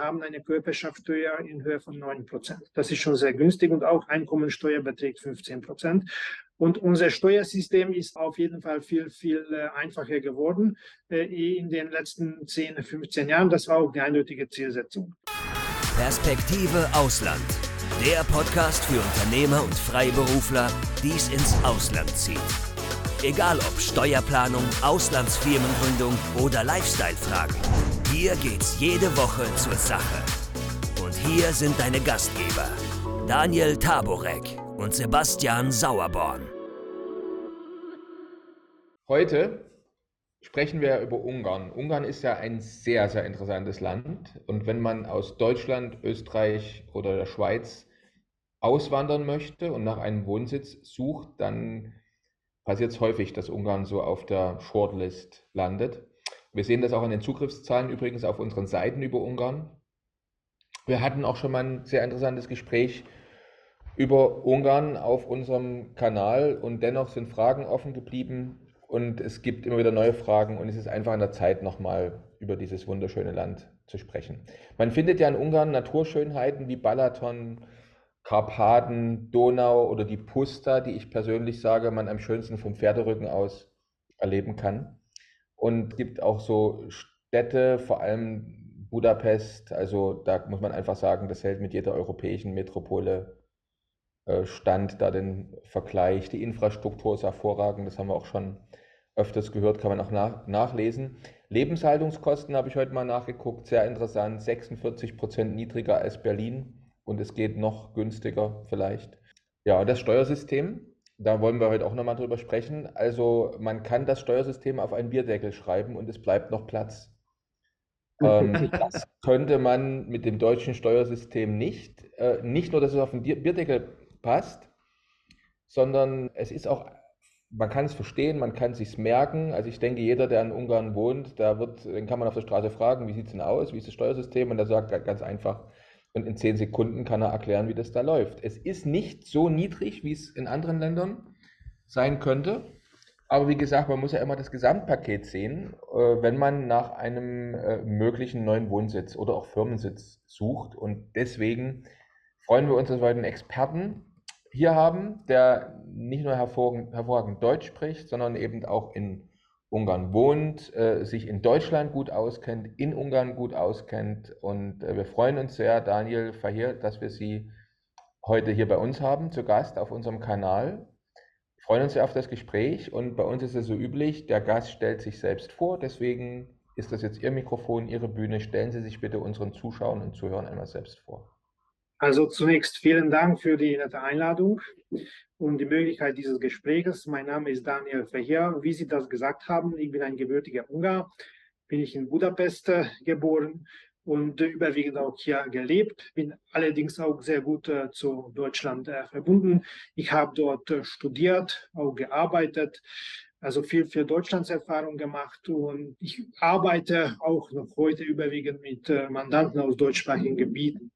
haben eine Körperschaftssteuer in Höhe von 9 Prozent. Das ist schon sehr günstig und auch Einkommensteuer beträgt 15 Prozent. Und unser Steuersystem ist auf jeden Fall viel, viel äh, einfacher geworden äh, in den letzten 10, 15 Jahren. Das war auch die eindeutige Zielsetzung. Perspektive Ausland. Der Podcast für Unternehmer und Freiberufler, die es ins Ausland zieht. Egal ob Steuerplanung, Auslandsfirmengründung oder Lifestyle-Fragen. Hier geht's jede Woche zur Sache. Und hier sind deine Gastgeber, Daniel Taborek und Sebastian Sauerborn. Heute sprechen wir über Ungarn. Ungarn ist ja ein sehr, sehr interessantes Land. Und wenn man aus Deutschland, Österreich oder der Schweiz auswandern möchte und nach einem Wohnsitz sucht, dann passiert es häufig, dass Ungarn so auf der Shortlist landet. Wir sehen das auch an den Zugriffszahlen übrigens auf unseren Seiten über Ungarn. Wir hatten auch schon mal ein sehr interessantes Gespräch über Ungarn auf unserem Kanal und dennoch sind Fragen offen geblieben und es gibt immer wieder neue Fragen und es ist einfach an der Zeit, nochmal über dieses wunderschöne Land zu sprechen. Man findet ja in Ungarn Naturschönheiten wie Balaton, Karpaten, Donau oder die Pusta, die ich persönlich sage, man am schönsten vom Pferderücken aus erleben kann. Und gibt auch so Städte, vor allem Budapest, also da muss man einfach sagen, das hält mit jeder europäischen Metropole äh, stand, da den Vergleich. Die Infrastruktur ist hervorragend, das haben wir auch schon öfters gehört, kann man auch nach, nachlesen. Lebenshaltungskosten habe ich heute mal nachgeguckt, sehr interessant, 46 Prozent niedriger als Berlin und es geht noch günstiger vielleicht. Ja, das Steuersystem, da wollen wir heute auch nochmal drüber sprechen. Also man kann das Steuersystem auf einen Bierdeckel schreiben und es bleibt noch Platz. ähm, das könnte man mit dem deutschen Steuersystem nicht. Äh, nicht nur, dass es auf den Bierdeckel passt, sondern es ist auch, man kann es verstehen, man kann es sich merken. Also ich denke, jeder, der in Ungarn wohnt, da wird, den kann man auf der Straße fragen, wie sieht es denn aus, wie ist das Steuersystem? Und er sagt ganz einfach, und in zehn Sekunden kann er erklären, wie das da läuft. Es ist nicht so niedrig, wie es in anderen Ländern sein könnte. Aber wie gesagt, man muss ja immer das Gesamtpaket sehen, äh, wenn man nach einem äh, möglichen neuen Wohnsitz oder auch Firmensitz sucht. Und deswegen freuen wir uns, dass wir einen Experten hier haben, der nicht nur hervorragend, hervorragend Deutsch spricht, sondern eben auch in Ungarn wohnt, äh, sich in Deutschland gut auskennt, in Ungarn gut auskennt. Und äh, wir freuen uns sehr, Daniel Verheer, dass wir Sie heute hier bei uns haben, zu Gast auf unserem Kanal. Wir freuen uns sehr auf das Gespräch und bei uns ist es so üblich, der Gast stellt sich selbst vor. Deswegen ist das jetzt Ihr Mikrofon, Ihre Bühne. Stellen Sie sich bitte unseren Zuschauern und Zuhörern einmal selbst vor. Also zunächst vielen Dank für die nette Einladung und die Möglichkeit dieses Gesprächs. Mein Name ist Daniel Verheer. Wie Sie das gesagt haben, ich bin ein gebürtiger Ungar, bin ich in Budapest äh, geboren und überwiegend auch hier gelebt, bin allerdings auch sehr gut äh, zu Deutschland äh, verbunden. Ich habe dort äh, studiert, auch gearbeitet, also viel für Deutschlands Erfahrung gemacht und ich arbeite auch noch heute überwiegend mit äh, Mandanten aus deutschsprachigen Gebieten.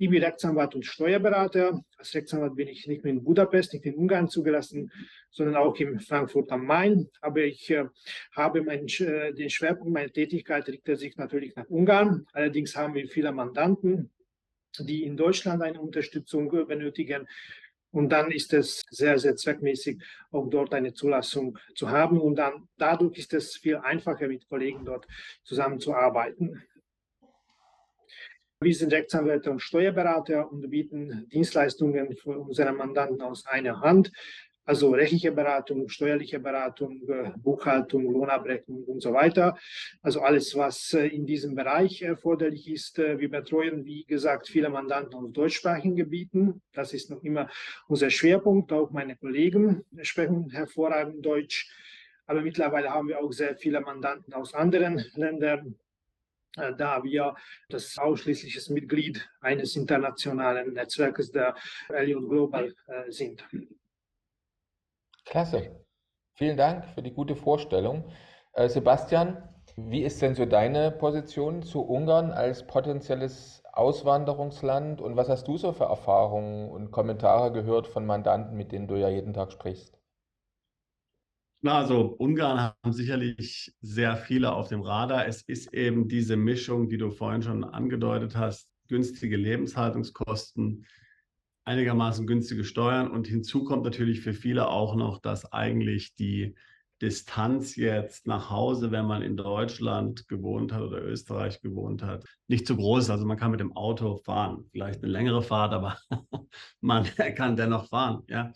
Ich bin Rechtsanwalt und Steuerberater. Als Rechtsanwalt bin ich nicht nur in Budapest, nicht in Ungarn zugelassen, sondern auch in Frankfurt am Main. Aber ich äh, habe meinen, äh, den Schwerpunkt meiner Tätigkeit richtet sich natürlich nach Ungarn. Allerdings haben wir viele Mandanten, die in Deutschland eine Unterstützung benötigen. Und dann ist es sehr, sehr zweckmäßig, auch dort eine Zulassung zu haben. Und dann dadurch ist es viel einfacher, mit Kollegen dort zusammenzuarbeiten. Wir sind Rechtsanwälte und Steuerberater und bieten Dienstleistungen für unsere Mandanten aus einer Hand, also rechtliche Beratung, steuerliche Beratung, Buchhaltung, Lohnabrechnung und so weiter. Also alles, was äh, in diesem Bereich erforderlich ist. Äh, wir betreuen, wie gesagt, viele Mandanten aus deutschsprachigen Gebieten. Das ist noch immer unser Schwerpunkt. Auch meine Kollegen sprechen hervorragend Deutsch. Aber mittlerweile haben wir auch sehr viele Mandanten aus anderen Ländern, äh, da wir das ausschließliches Mitglied eines internationalen Netzwerkes der Elliot Global äh, sind. Klasse. Vielen Dank für die gute Vorstellung. Äh, Sebastian, wie ist denn so deine Position zu Ungarn als potenzielles Auswanderungsland und was hast du so für Erfahrungen und Kommentare gehört von Mandanten, mit denen du ja jeden Tag sprichst? Na, also Ungarn haben sicherlich sehr viele auf dem Radar. Es ist eben diese Mischung, die du vorhin schon angedeutet hast, günstige Lebenshaltungskosten, einigermaßen günstige Steuern und hinzu kommt natürlich für viele auch noch, dass eigentlich die Distanz jetzt nach Hause, wenn man in Deutschland gewohnt hat oder Österreich gewohnt hat, nicht zu groß ist. Also man kann mit dem Auto fahren, vielleicht eine längere Fahrt, aber man kann dennoch fahren. Ja.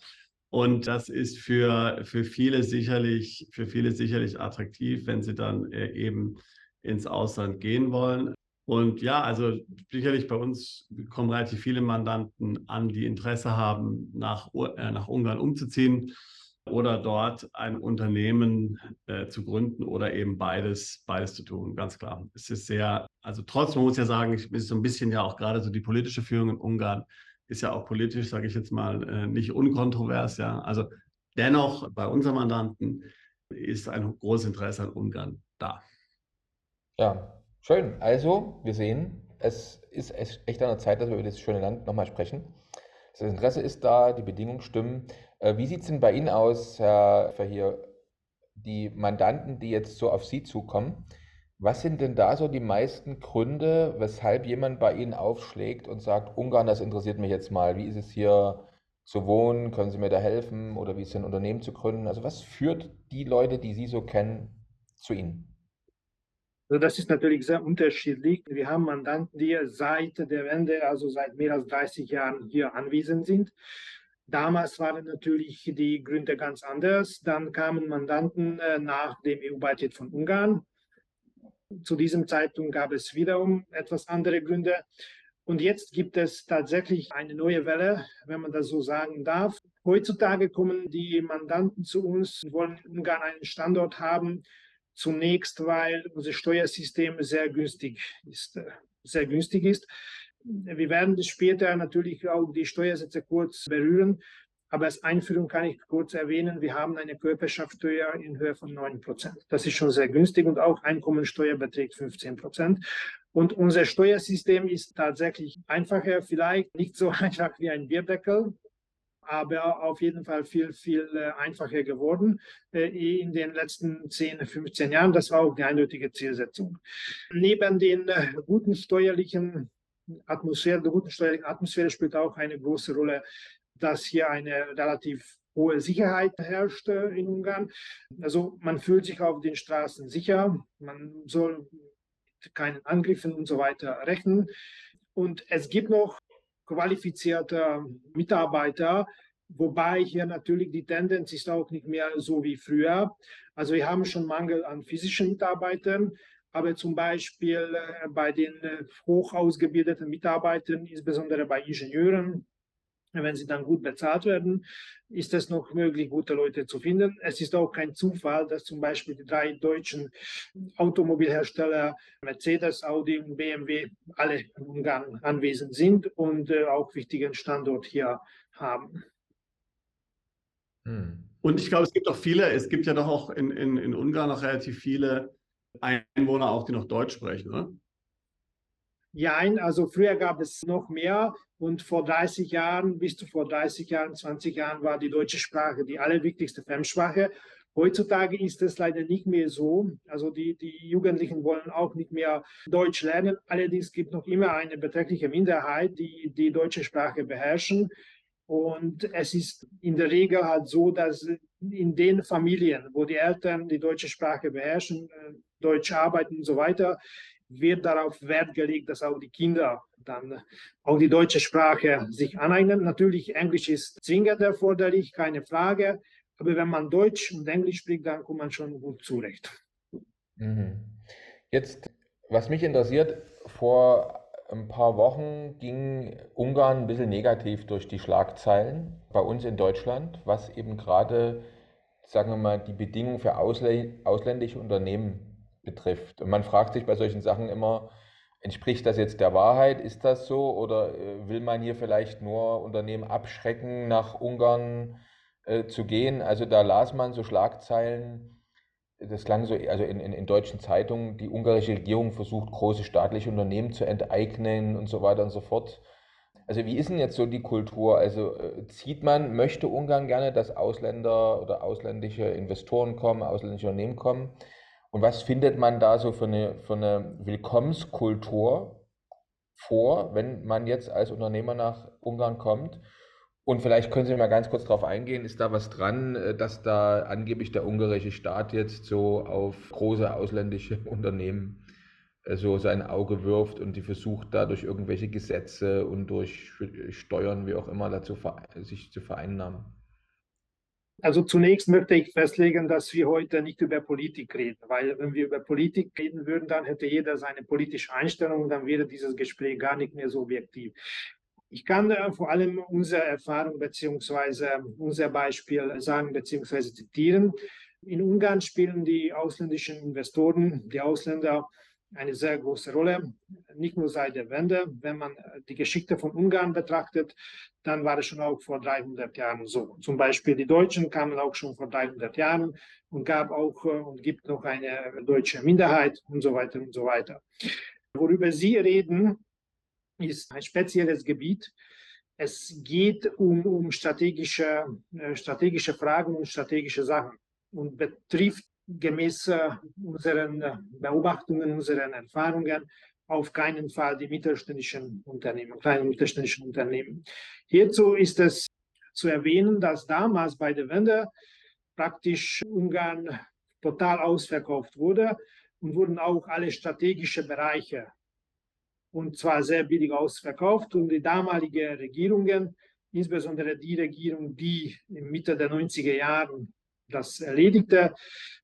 Und das ist für, für viele sicherlich, für viele sicherlich attraktiv, wenn sie dann äh, eben ins Ausland gehen wollen. Und ja, also sicherlich bei uns kommen relativ viele Mandanten an, die Interesse haben, nach, äh, nach Ungarn umzuziehen oder dort ein Unternehmen äh, zu gründen oder eben beides, beides zu tun, ganz klar. Es ist sehr, also trotzdem muss ich ja sagen, es ist so ein bisschen ja auch gerade so die politische Führung in Ungarn ist ja auch politisch, sage ich jetzt mal, äh, nicht unkontrovers, ja. Also dennoch bei unseren Mandanten ist ein großes Interesse an Ungarn da. Ja, schön. Also, wir sehen, es ist echt an der Zeit, dass wir über dieses schöne Land nochmal sprechen. Das Interesse ist da, die Bedingungen stimmen. Äh, wie sieht es denn bei Ihnen aus, Herr Verheer, die Mandanten, die jetzt so auf Sie zukommen? Was sind denn da so die meisten Gründe, weshalb jemand bei Ihnen aufschlägt und sagt, Ungarn, das interessiert mich jetzt mal. Wie ist es hier zu wohnen? Können Sie mir da helfen? Oder wie ist es ein Unternehmen zu gründen? Also was führt die Leute, die Sie so kennen, zu Ihnen? Also das ist natürlich sehr unterschiedlich. Wir haben Mandanten, die seit der Wende, also seit mehr als 30 Jahren hier anwesend sind. Damals waren natürlich die Gründe ganz anders. Dann kamen Mandanten äh, nach dem EU-Beitritt von Ungarn. Zu diesem Zeitpunkt gab es wiederum etwas andere Gründe. Und jetzt gibt es tatsächlich eine neue Welle, wenn man das so sagen darf. Heutzutage kommen die Mandanten zu uns und wollen in Ungarn einen Standort haben. Zunächst, weil unser Steuersystem sehr günstig ist. Äh, sehr günstig ist. Wir werden später natürlich auch die Steuersätze kurz berühren. Aber als Einführung kann ich kurz erwähnen, wir haben eine Körperschaftssteuer in Höhe von 9 Prozent. Das ist schon sehr günstig und auch Einkommensteuer beträgt 15 Prozent. Und unser Steuersystem ist tatsächlich einfacher, vielleicht nicht so einfach wie ein Bierdeckel, aber auf jeden Fall viel, viel äh, einfacher geworden äh, in den letzten 10, 15 Jahren. Das war auch die eindeutige Zielsetzung. Neben den äh, guten steuerlichen Atmosphäre, der guten steuerlichen Atmosphäre spielt auch eine große Rolle, dass hier eine relativ hohe Sicherheit herrscht in Ungarn. Also man fühlt sich auf den Straßen sicher, man soll mit keinen Angriffen und so weiter rechnen. Und es gibt noch qualifizierte Mitarbeiter, wobei hier natürlich die Tendenz ist auch nicht mehr so wie früher. Also wir haben schon Mangel an physischen Mitarbeitern, aber zum Beispiel äh, bei den äh, hoch ausgebildeten Mitarbeitern, insbesondere bei Ingenieuren, wenn sie dann gut bezahlt werden, ist es noch möglich, gute Leute zu finden. Es ist auch kein Zufall, dass zum Beispiel die drei deutschen Automobilhersteller Mercedes, Audi und BMW alle in Ungarn anwesend sind und äh, auch wichtigen Standort hier haben. Hm. Und ich glaube, es gibt auch viele, es gibt ja doch auch in, in, in Ungarn noch relativ viele Einwohner auch, die noch Deutsch sprechen, oder? Ja, also früher gab es noch mehr und vor 30 Jahren, bis zu vor 30 Jahren, 20 Jahren war die deutsche Sprache die allerwichtigste Fremdsprache. Heutzutage ist es leider nicht mehr so. Also die, die Jugendlichen wollen auch nicht mehr Deutsch lernen. Allerdings gibt es noch immer eine beträchtliche Minderheit, die die deutsche Sprache beherrschen. Und es ist in der Regel halt so, dass in den Familien, wo die Eltern die deutsche Sprache beherrschen, äh, Deutsch arbeiten und so weiter, wird darauf Wert gelegt, dass auch die Kinder dann auch die deutsche Sprache sich aneignen. Natürlich, Englisch ist zwingend erforderlich, keine Frage. Aber wenn man Deutsch und Englisch spricht, dann kommt man schon gut zurecht. Mhm. Jetzt, was mich interessiert, vor ein paar Wochen ging Ungarn ein bisschen negativ durch die Schlagzeilen bei uns in Deutschland, was eben gerade, sagen wir mal, die Bedingungen für ausländische Unternehmen betrifft. Und man fragt sich bei solchen Sachen immer, entspricht das jetzt der Wahrheit? Ist das so? Oder äh, will man hier vielleicht nur Unternehmen abschrecken, nach Ungarn äh, zu gehen? Also da las man so Schlagzeilen, das klang so, also in, in, in deutschen Zeitungen, die ungarische Regierung versucht, große staatliche Unternehmen zu enteignen und so weiter und so fort. Also wie ist denn jetzt so die Kultur? Also äh, zieht man, möchte Ungarn gerne, dass Ausländer oder ausländische Investoren kommen, ausländische Unternehmen kommen? Und was findet man da so für eine, für eine Willkommenskultur vor, wenn man jetzt als Unternehmer nach Ungarn kommt? Und vielleicht können Sie mal ganz kurz darauf eingehen, ist da was dran, äh, dass da angeblich der ungarische Staat jetzt so auf große ausländische Unternehmen äh, so sein Auge wirft und die versucht, da durch irgendwelche Gesetze und durch Steuern, wie auch immer, dazu sich zu vereinnahmen? Also zunächst möchte ich festlegen, dass wir heute nicht über Politik reden, weil wenn wir über Politik reden würden, dann hätte jeder seine politische Einstellung dann wäre dieses Gespräch gar nicht mehr so objektiv. Ich kann äh, vor allem unsere Erfahrung bzw. unser Beispiel sagen bzw. zitieren. In Ungarn spielen die ausländischen Investoren, die Ausländer, eine sehr große Rolle, nicht nur seit der Wende. Wenn man die Geschichte von Ungarn betrachtet, dann war es schon auch vor 300 Jahren so. Zum Beispiel die Deutschen kamen auch schon vor 300 Jahren und gab auch äh, und gibt noch eine deutsche Minderheit und so weiter und so weiter. Worüber Sie reden, ist ein spezielles Gebiet. Es geht um, um strategische, äh, strategische Fragen und strategische Sachen und betrifft gemäß unseren Beobachtungen, unseren Erfahrungen auf keinen Fall die mittelständischen Unternehmen, kleinen mittelständischen Unternehmen. Hierzu ist es zu erwähnen, dass damals bei der Wende praktisch Ungarn total ausverkauft wurde und wurden auch alle strategischen Bereiche und zwar sehr billig ausverkauft und die damalige Regierungen, insbesondere die Regierung, die in Mitte der 90er Jahren das erledigte,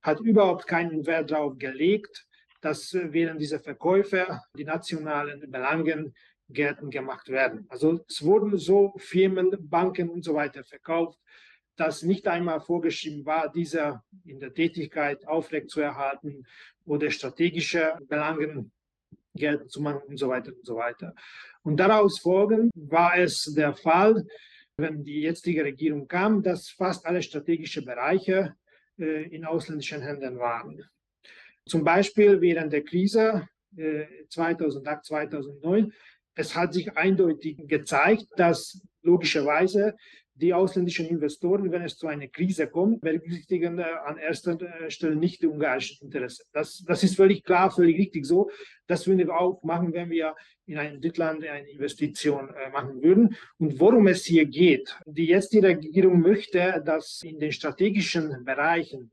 hat überhaupt keinen Wert darauf gelegt, dass während dieser Verkäufe die nationalen Belangen geltend gemacht werden. Also es wurden so Firmen, Banken und so weiter verkauft, dass nicht einmal vorgeschrieben war, diese in der Tätigkeit aufrechtzuerhalten oder strategische Belangen geltend zu machen und so weiter und so weiter. Und daraus folgend war es der Fall, wenn die jetzige Regierung kam, dass fast alle strategischen Bereiche äh, in ausländischen Händen waren. Zum Beispiel während der Krise äh, 2008, 2009, es hat sich eindeutig gezeigt, dass logischerweise die ausländischen Investoren, wenn es zu einer Krise kommt, berücksichtigen äh, an erster äh, Stelle nicht die ungarischen Interessen. Das, das ist völlig klar, völlig richtig so. Das würden wir auch machen, wenn wir in ein Drittland eine Investition äh, machen würden. Und worum es hier geht, die jetzige Regierung möchte, dass in den strategischen Bereichen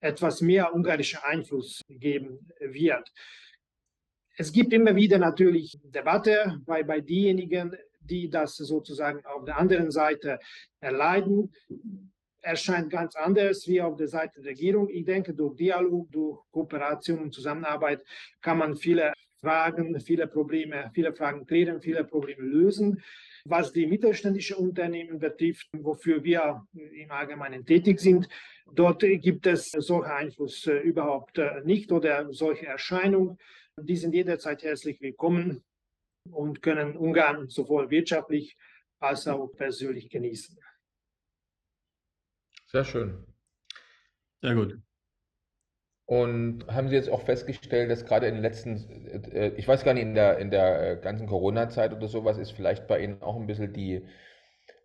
etwas mehr ungarischer Einfluss geben wird. Es gibt immer wieder natürlich Debatte bei, bei denjenigen, die das sozusagen auf der anderen Seite erleiden, erscheint ganz anders wie auf der Seite der Regierung. Ich denke, durch Dialog, durch Kooperation und Zusammenarbeit kann man viele Fragen, viele Probleme, viele Fragen klären, viele Probleme lösen. Was die mittelständischen Unternehmen betrifft, wofür wir im Allgemeinen tätig sind, dort gibt es solchen Einfluss äh, überhaupt äh, nicht oder solche Erscheinungen. Die sind jederzeit herzlich willkommen und können Ungarn sowohl wirtschaftlich als auch persönlich genießen. Sehr schön. Sehr gut. Und haben Sie jetzt auch festgestellt, dass gerade in den letzten, äh, ich weiß gar nicht, in der, in der äh, ganzen Corona-Zeit oder sowas ist vielleicht bei Ihnen auch ein bisschen die,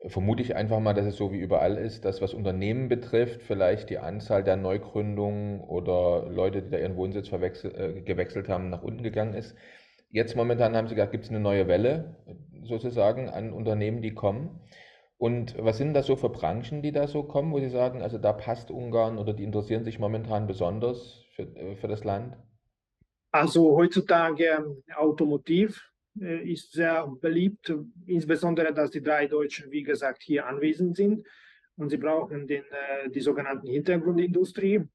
vermute ich einfach mal, dass es so wie überall ist, dass was Unternehmen betrifft, vielleicht die Anzahl der Neugründungen oder Leute, die da ihren Wohnsitz äh, gewechselt haben, nach unten gegangen ist. Jetzt momentan haben Sie gesagt, gibt es eine neue Welle sozusagen an Unternehmen, die kommen. Und was sind das so für Branchen, die da so kommen, wo Sie sagen, also da passt Ungarn oder die interessieren sich momentan besonders für, äh, für das Land? Also heutzutage Automotiv äh, ist sehr beliebt, insbesondere, dass die drei Deutschen, wie gesagt, hier anwesend sind. Und sie brauchen den, äh, die sogenannten Hintergrundindustrie.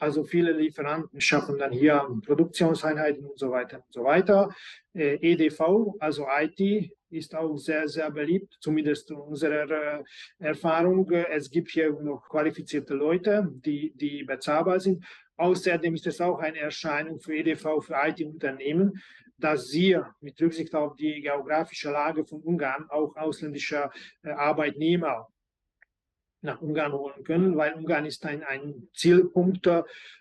Also viele Lieferanten schaffen dann hier Produktionseinheiten und so weiter und so weiter. Äh, EDV, also IT, ist auch sehr, sehr beliebt, zumindest unserer äh, Erfahrung. Es gibt hier noch qualifizierte Leute, die, die bezahlbar sind. Außerdem ist es auch eine Erscheinung für EDV, für IT-Unternehmen, dass sie mit Rücksicht auf die geografische Lage von Ungarn auch ausländische äh, Arbeitnehmer nach Ungarn holen können, weil Ungarn ist ein, ein Zielpunkt,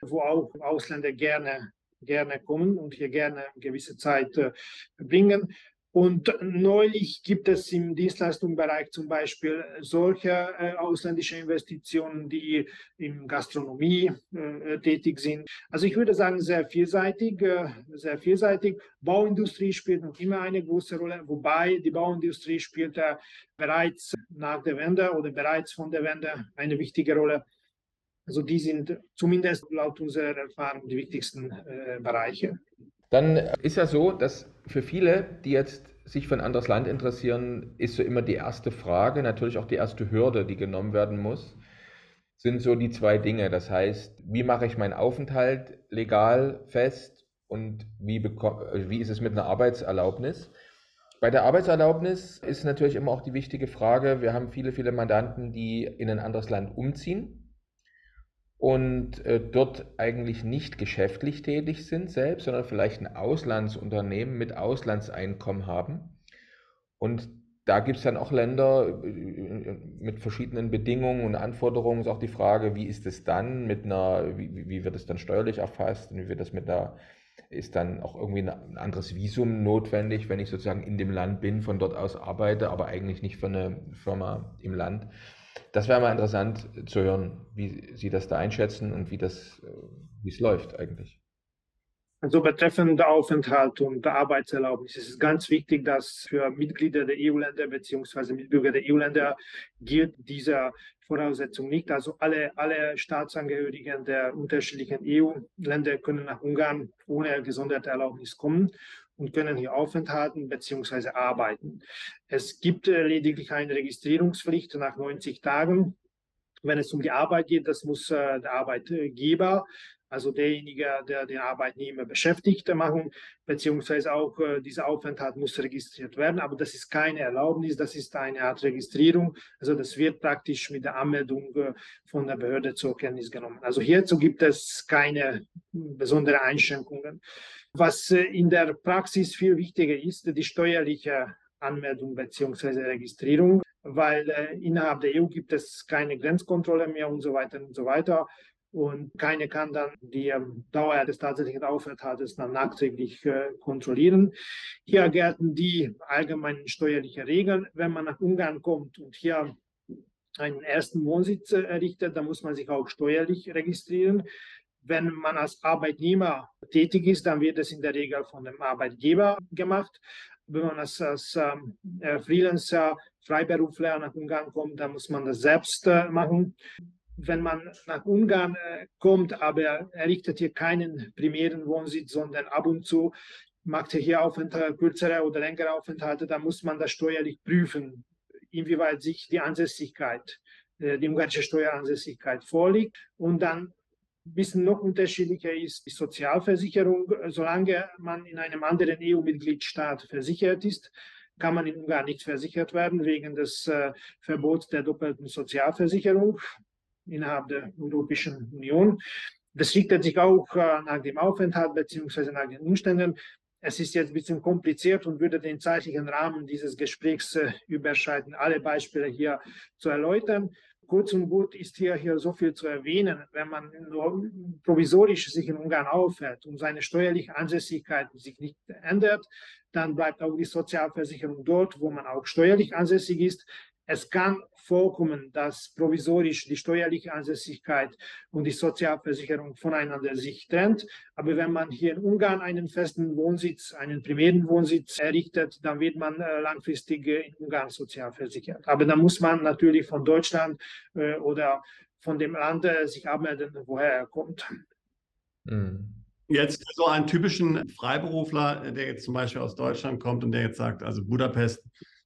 wo auch Ausländer gerne, gerne kommen und hier gerne gewisse Zeit äh, bringen. Und neulich gibt es im Dienstleistungsbereich zum Beispiel solche äh, ausländische Investitionen, die in Gastronomie äh, tätig sind. Also ich würde sagen, sehr vielseitig, äh, sehr vielseitig. Bauindustrie spielt noch immer eine große Rolle, wobei die Bauindustrie spielt bereits nach der Wende oder bereits von der Wende eine wichtige Rolle. Also die sind zumindest laut unserer Erfahrung die wichtigsten äh, Bereiche. Dann ist ja so, dass für viele, die jetzt sich für ein anderes Land interessieren, ist so immer die erste Frage, natürlich auch die erste Hürde, die genommen werden muss, sind so die zwei Dinge. Das heißt, wie mache ich meinen Aufenthalt legal fest und wie, wie ist es mit einer Arbeitserlaubnis? Bei der Arbeitserlaubnis ist natürlich immer auch die wichtige Frage, wir haben viele, viele Mandanten, die in ein anderes Land umziehen und äh, dort eigentlich nicht geschäftlich tätig sind selbst, sondern vielleicht ein Auslandsunternehmen mit Auslandseinkommen haben. Und da gibt es dann auch Länder äh, mit verschiedenen Bedingungen und Anforderungen. Ist auch die Frage, wie ist es dann mit einer, wie, wie wird es dann steuerlich erfasst und wie wird das mit einer, ist dann auch irgendwie ein anderes Visum notwendig, wenn ich sozusagen in dem Land bin, von dort aus arbeite, aber eigentlich nicht für eine Firma im Land. Das wäre mal interessant zu hören, wie Sie das da einschätzen und wie das, äh, wie es läuft eigentlich. Also betreffend Aufenthalt und Arbeitserlaubnis ist es ganz wichtig, dass für Mitglieder der EU-Länder bzw. Mitbürger der EU-Länder gilt diese Voraussetzung nicht. Also alle, alle Staatsangehörigen der unterschiedlichen EU-Länder können nach Ungarn ohne gesonderte Erlaubnis kommen und können hier aufenthalten bzw. arbeiten. Es gibt äh, lediglich eine Registrierungspflicht nach 90 Tagen. Wenn es um die Arbeit geht, das muss äh, der Arbeitgeber, also derjenige, der den Arbeitnehmer beschäftigt, machen, beziehungsweise auch äh, dieser Aufenthalt muss registriert werden. Aber das ist keine Erlaubnis, das ist eine Art Registrierung. Also das wird praktisch mit der Anmeldung von der Behörde zur Kenntnis genommen. Also hierzu gibt es keine besonderen Einschränkungen. Was äh, in der Praxis viel wichtiger ist, die steuerliche Anmeldung bzw. Registrierung, weil äh, innerhalb der EU gibt es keine Grenzkontrolle mehr und so weiter und so weiter. Und keine kann dann die ähm, Dauer des tatsächlichen Aufenthaltes dann nachträglich äh, kontrollieren. Hier gelten die allgemeinen steuerlichen Regeln. Wenn man nach Ungarn kommt und hier einen ersten Wohnsitz errichtet, dann muss man sich auch steuerlich registrieren. Wenn man als Arbeitnehmer tätig ist, dann wird es in der Regel von dem Arbeitgeber gemacht. Wenn man als, als ähm, äh, Freelancer, Freiberufler nach Ungarn kommt, dann muss man das selbst äh, machen. Wenn man nach Ungarn äh, kommt, aber errichtet hier keinen primären Wohnsitz, sondern ab und zu macht er hier Aufenthalte, kürzere oder längere Aufenthalte, dann muss man das steuerlich prüfen, inwieweit sich die Ansässigkeit, äh, die ungarische Steueransässigkeit vorliegt. Und dann bisschen noch unterschiedlicher ist die Sozialversicherung. Solange man in einem anderen EU-Mitgliedstaat versichert ist, kann man in Ungarn nicht versichert werden wegen des äh, Verbots der doppelten Sozialversicherung innerhalb der Europäischen Union. Das richtet sich auch äh, nach dem Aufenthalt bzw. nach den Umständen. Es ist jetzt ein bisschen kompliziert und würde den zeitlichen Rahmen dieses Gesprächs äh, überschreiten, alle Beispiele hier zu erläutern kurz und gut ist hier, hier so viel zu erwähnen. Wenn man nur provisorisch sich in Ungarn aufhält und seine steuerliche Ansässigkeit sich nicht ändert, dann bleibt auch die Sozialversicherung dort, wo man auch steuerlich ansässig ist. Es kann vorkommen, dass provisorisch die steuerliche Ansässigkeit und die Sozialversicherung voneinander sich trennt. Aber wenn man hier in Ungarn einen festen Wohnsitz, einen primären Wohnsitz errichtet, dann wird man äh, langfristig in Ungarn sozialversichert. Aber dann muss man natürlich von Deutschland äh, oder von dem Land äh, sich abmelden, woher er kommt. Mhm. Jetzt so einen typischen Freiberufler, der jetzt zum Beispiel aus Deutschland kommt und der jetzt sagt, also Budapest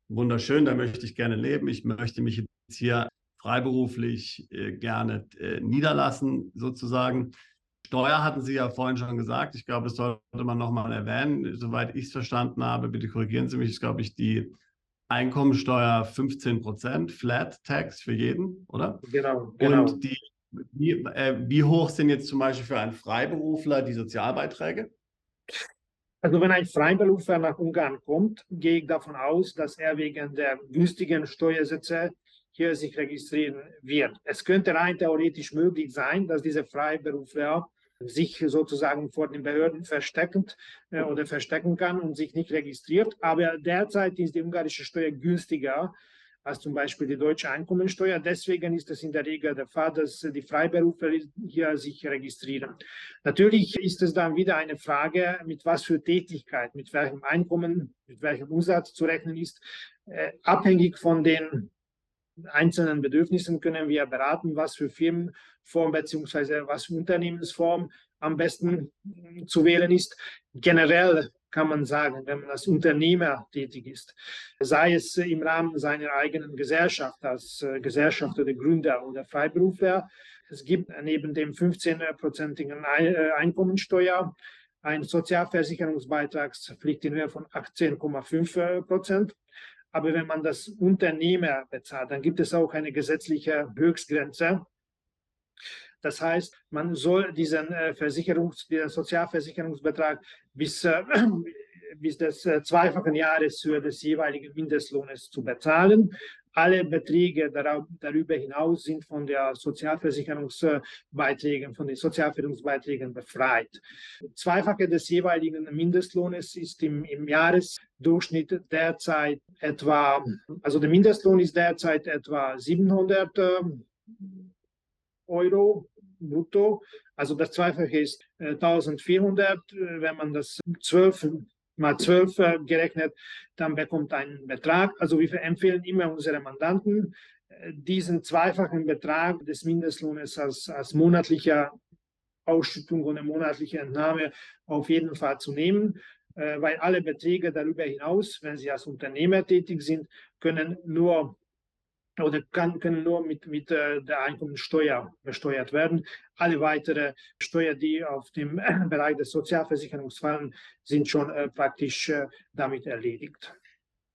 wunderschön, da möchte ich gerne leben. Ich möchte mich jetzt hier freiberuflich äh, gerne äh, niederlassen, sozusagen. Steuer hatten Sie ja vorhin schon gesagt. Ich glaube, das sollte man nochmal erwähnen. Soweit ich es verstanden habe, bitte korrigieren Sie mich, ist, glaube ich, die Einkommensteuer 15 Prozent, Flat Tax für jeden, oder? Genau. genau. Und die, wie, äh, wie hoch sind jetzt zum Beispiel für einen Freiberufler die Sozialbeiträge? Also wenn ein Freiberufler nach Ungarn kommt, gehe ich davon aus, dass er wegen der günstigen Steuersätze hier sich registrieren wird. Es könnte rein theoretisch möglich sein, dass dieser Freiberufler sich sozusagen vor den Behörden versteckend äh, oder verstecken kann und sich nicht registriert. Aber derzeit ist die ungarische Steuer günstiger als zum Beispiel die deutsche Einkommensteuer. Deswegen ist es in der Regel der Fall, dass die Freiberufler hier sich registrieren. Natürlich ist es dann wieder eine Frage, mit was für Tätigkeit, mit welchem Einkommen, mit welchem Umsatz zu rechnen ist. Äh, abhängig von den einzelnen Bedürfnissen können wir beraten, was für Firmenform bzw. was für Unternehmensform am besten zu wählen ist. Generell kann man sagen, wenn man als Unternehmer tätig ist, sei es im Rahmen seiner eigenen Gesellschaft, als äh, Gesellschaft oder Gründer oder Freiberufler. Es gibt neben dem 15-prozentigen äh, Einkommensteuer einen Sozialversicherungsbeitragspflicht in Höhe von 18,5 Prozent. Aber wenn man das Unternehmer bezahlt, dann gibt es auch eine gesetzliche Höchstgrenze. Das heißt, man soll diesen äh, Versicherungs-, diesen Sozialversicherungsbetrag bis, äh, bis des äh, zweifachen Jahreshöhe des jeweiligen Mindestlohnes zu bezahlen. Alle Beträge darüber hinaus sind von der Sozialversicherungsbeiträgen, von den Sozialversicherungsbeiträgen befreit. Zweifache des jeweiligen Mindestlohnes ist im, im Jahresdurchschnitt derzeit etwa, also der Mindestlohn ist derzeit etwa 700 Euro brutto. Also das Zweifache ist 1400. Äh, wenn man das 12 mal 12 äh, gerechnet, dann bekommt einen Betrag. Also wir empfehlen immer unsere Mandanten, äh, diesen zweifachen Betrag des Mindestlohnes als, als monatlicher Ausschüttung oder monatliche Entnahme auf jeden Fall zu nehmen, weil alle Beträge darüber hinaus, wenn Sie als Unternehmer tätig sind, können nur oder kann, können nur mit, mit äh, der Einkommensteuer besteuert werden. Alle weitere Steuern, die auf dem Bereich des Sozialversicherungs fallen, sind schon äh, praktisch äh, damit erledigt.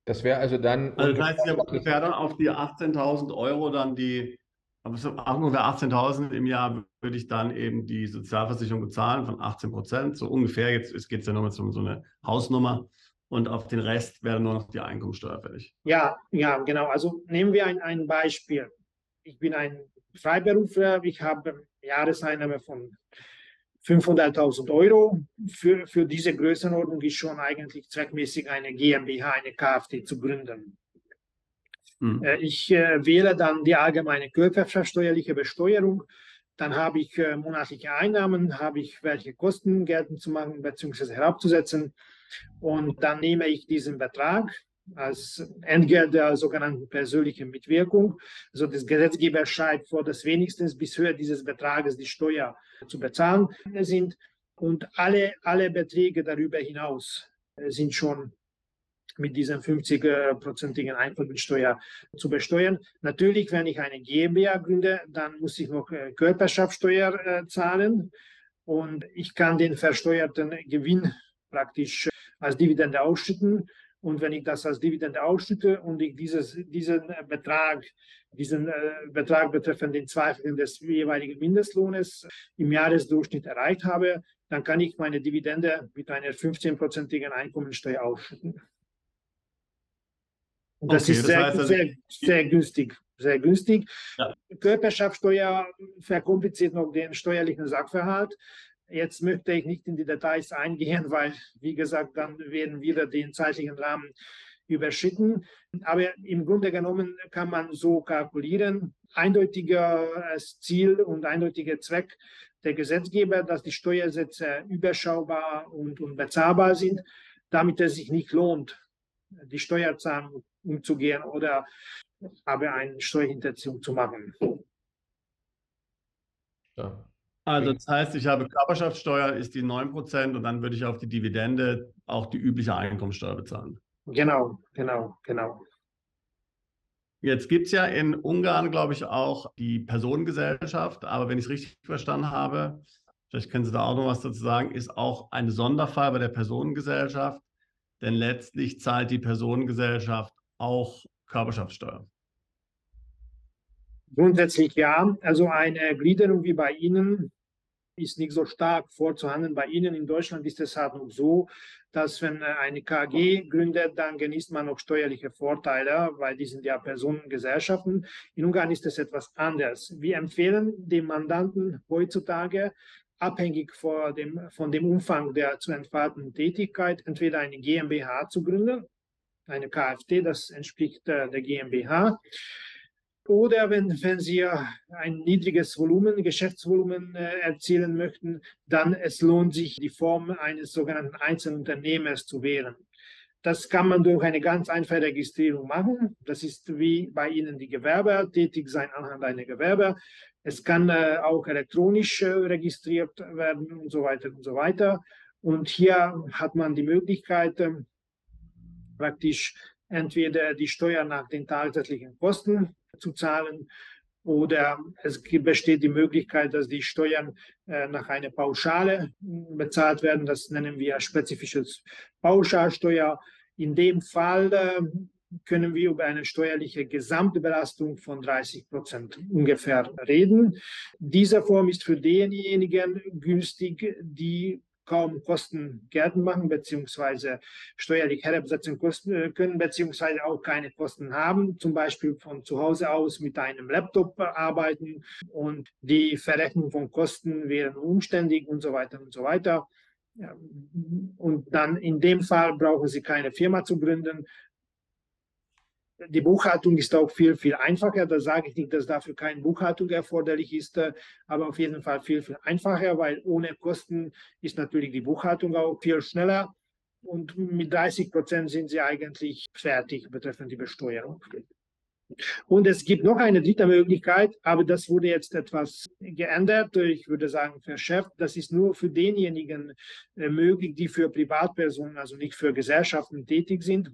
Das wäre also dann. Also das heißt, ja ungefähr dann auf die 18.000 Euro dann die, ungefähr 18.000 im Jahr würde ich dann eben die Sozialversicherung bezahlen von 18 Prozent. So ungefähr, jetzt geht es ja nur um so eine Hausnummer und auf den Rest wäre nur noch die Einkommensteuer fällig. Ja, ja, genau. Also nehmen wir ein, ein Beispiel. Ich bin ein Freiberufler, ich habe Jahreseinnahme von 500.000 Euro. Für, für diese Größenordnung ist schon eigentlich zweckmäßig eine GmbH, eine KfT zu gründen. Hm. Äh, ich äh, wähle dann die allgemeine körperschaftssteuerliche Besteuerung. Dann habe ich äh, monatliche Einnahmen, habe ich welche Kosten geltend zu machen bzw. herabzusetzen. Und dann nehme ich diesen Betrag als Entgelt der sogenannten persönlichen Mitwirkung. Also das Gesetzgeber schreibt vor, dass wenigstens bis Höhe dieses Betrages die Steuer zu bezahlen sind. Und alle, alle Beträge darüber hinaus sind schon mit dieser 50-prozentigen Einkommensteuer zu besteuern. Natürlich, wenn ich eine GmbH gründe, dann muss ich noch äh, Körperschaftssteuer äh, zahlen und ich kann den versteuerten Gewinn praktisch als Dividende ausschütten. Und wenn ich das als Dividende ausschütte und ich dieses, diesen Betrag, diesen äh, Betrag betreffend den Zweifeln des jeweiligen Mindestlohnes im Jahresdurchschnitt erreicht habe, dann kann ich meine Dividende mit einer 15-prozentigen Einkommensteuer ausschütten. Und das okay, ist das sehr, heißt, also sehr, sehr günstig. Sehr günstig. Ja. Körperschaftsteuer verkompliziert noch den steuerlichen Sachverhalt. Jetzt möchte ich nicht in die Details eingehen, weil, wie gesagt, dann werden wieder den zeitlichen Rahmen überschritten. Aber im Grunde genommen kann man so kalkulieren. Eindeutiges Ziel und eindeutiger Zweck der Gesetzgeber, dass die Steuersätze überschaubar und, und bezahlbar sind, damit es sich nicht lohnt, die Steuerzahlung umzugehen oder aber eine Steuerhinterziehung zu machen. Ja. Also das heißt, ich habe Körperschaftssteuer, ist die 9% und dann würde ich auf die Dividende auch die übliche Einkommensteuer bezahlen. Genau, genau, genau. Jetzt gibt es ja in Ungarn, glaube ich, auch die Personengesellschaft, aber wenn ich es richtig verstanden habe, vielleicht können Sie da auch noch was dazu sagen, ist auch ein Sonderfall bei der Personengesellschaft, denn letztlich zahlt die Personengesellschaft auch Körperschaftssteuer. Grundsätzlich ja. Also eine Gliederung wie bei Ihnen ist nicht so stark vorzuhanden. Bei Ihnen in Deutschland ist es halt noch so, dass wenn eine KG gründet, dann genießt man noch steuerliche Vorteile, weil die sind ja Personengesellschaften. In Ungarn ist es etwas anders. Wir empfehlen dem Mandanten heutzutage, abhängig von dem, von dem Umfang der zu entfaltenden Tätigkeit, entweder eine GmbH zu gründen, eine KfT, das entspricht äh, der GmbH, oder wenn, wenn Sie ein niedriges Volumen, Geschäftsvolumen äh, erzielen möchten, dann es lohnt sich, die Form eines sogenannten Einzelunternehmers zu wählen. Das kann man durch eine ganz einfache Registrierung machen. Das ist wie bei Ihnen die Gewerbe, tätig sein anhand einer Gewerbe. Es kann äh, auch elektronisch äh, registriert werden und so weiter und so weiter. Und hier hat man die Möglichkeit, äh, praktisch entweder die Steuer nach den tatsächlichen Kosten zu zahlen oder es besteht die Möglichkeit, dass die Steuern äh, nach einer Pauschale bezahlt werden. Das nennen wir spezifisches Pauschalsteuer. In dem Fall äh, können wir über eine steuerliche Gesamtbelastung von 30 Prozent ungefähr reden. Diese Form ist für diejenigen günstig, die kaum Kosten geltend machen, beziehungsweise steuerlich herabsetzen äh, können, beziehungsweise auch keine Kosten haben, zum Beispiel von zu Hause aus mit einem Laptop arbeiten und die Verrechnung von Kosten wären umständlich und so weiter und so weiter. Und dann in dem Fall brauchen Sie keine Firma zu gründen, die Buchhaltung ist auch viel, viel einfacher. Da sage ich nicht, dass dafür keine Buchhaltung erforderlich ist, äh, aber auf jeden Fall viel, viel einfacher, weil ohne Kosten ist natürlich die Buchhaltung auch viel schneller. Und mit 30 Prozent sind sie eigentlich fertig betreffend die Besteuerung. Und es gibt noch eine dritte Möglichkeit, aber das wurde jetzt etwas geändert. Ich würde sagen verschärft. Das ist nur für denjenigen äh, möglich, die für Privatpersonen, also nicht für Gesellschaften tätig sind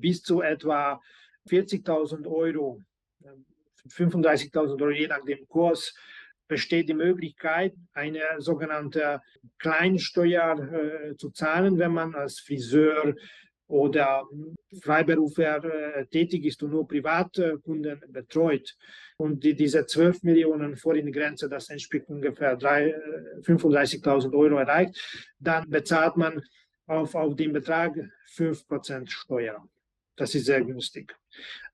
bis zu etwa 40.000 Euro, 35.000 Euro, je nach dem Kurs, besteht die Möglichkeit, eine sogenannte Kleinsteuer äh, zu zahlen, wenn man als Friseur oder Freiberufler äh, tätig ist und nur Privatkunden betreut. Und die, diese 12 Millionen Vorrangegrenze, das entspricht ungefähr 35.000 äh, Euro erreicht, dann bezahlt man auf, auf den Betrag 5% Steuer. Das ist sehr günstig.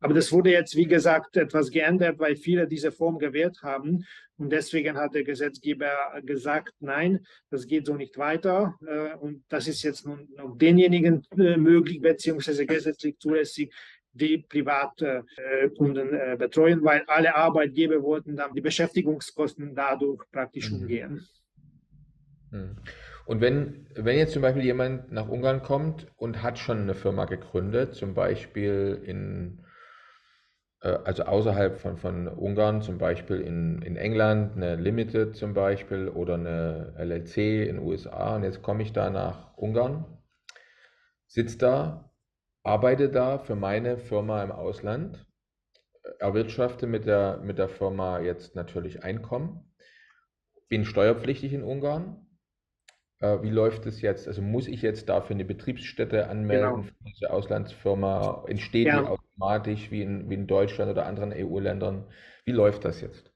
Aber das wurde jetzt, wie gesagt, etwas geändert, weil viele diese Form gewählt haben. Und deswegen hat der Gesetzgeber gesagt, nein, das geht so nicht weiter. Äh, und das ist jetzt nun noch denjenigen äh, möglich, beziehungsweise gesetzlich zulässig, die Privatkunden äh, betreuen, weil alle Arbeitgeber wollten dann die Beschäftigungskosten dadurch praktisch mhm. umgehen. Mhm. Und wenn, wenn jetzt zum Beispiel jemand nach Ungarn kommt und hat schon eine Firma gegründet, zum Beispiel in, äh, also außerhalb von, von Ungarn, zum Beispiel in, in England, eine Limited zum Beispiel oder eine LLC in USA und jetzt komme ich da nach Ungarn, sitze da, arbeite da für meine Firma im Ausland, erwirtschafte mit der, mit der Firma jetzt natürlich Einkommen, bin steuerpflichtig in Ungarn äh, wie läuft es jetzt? Also muss ich jetzt dafür eine Betriebsstätte anmelden genau. für diese Auslandsfirma? Entsteht ja. die automatisch wie in, wie in Deutschland oder anderen EU-Ländern? Wie läuft das jetzt?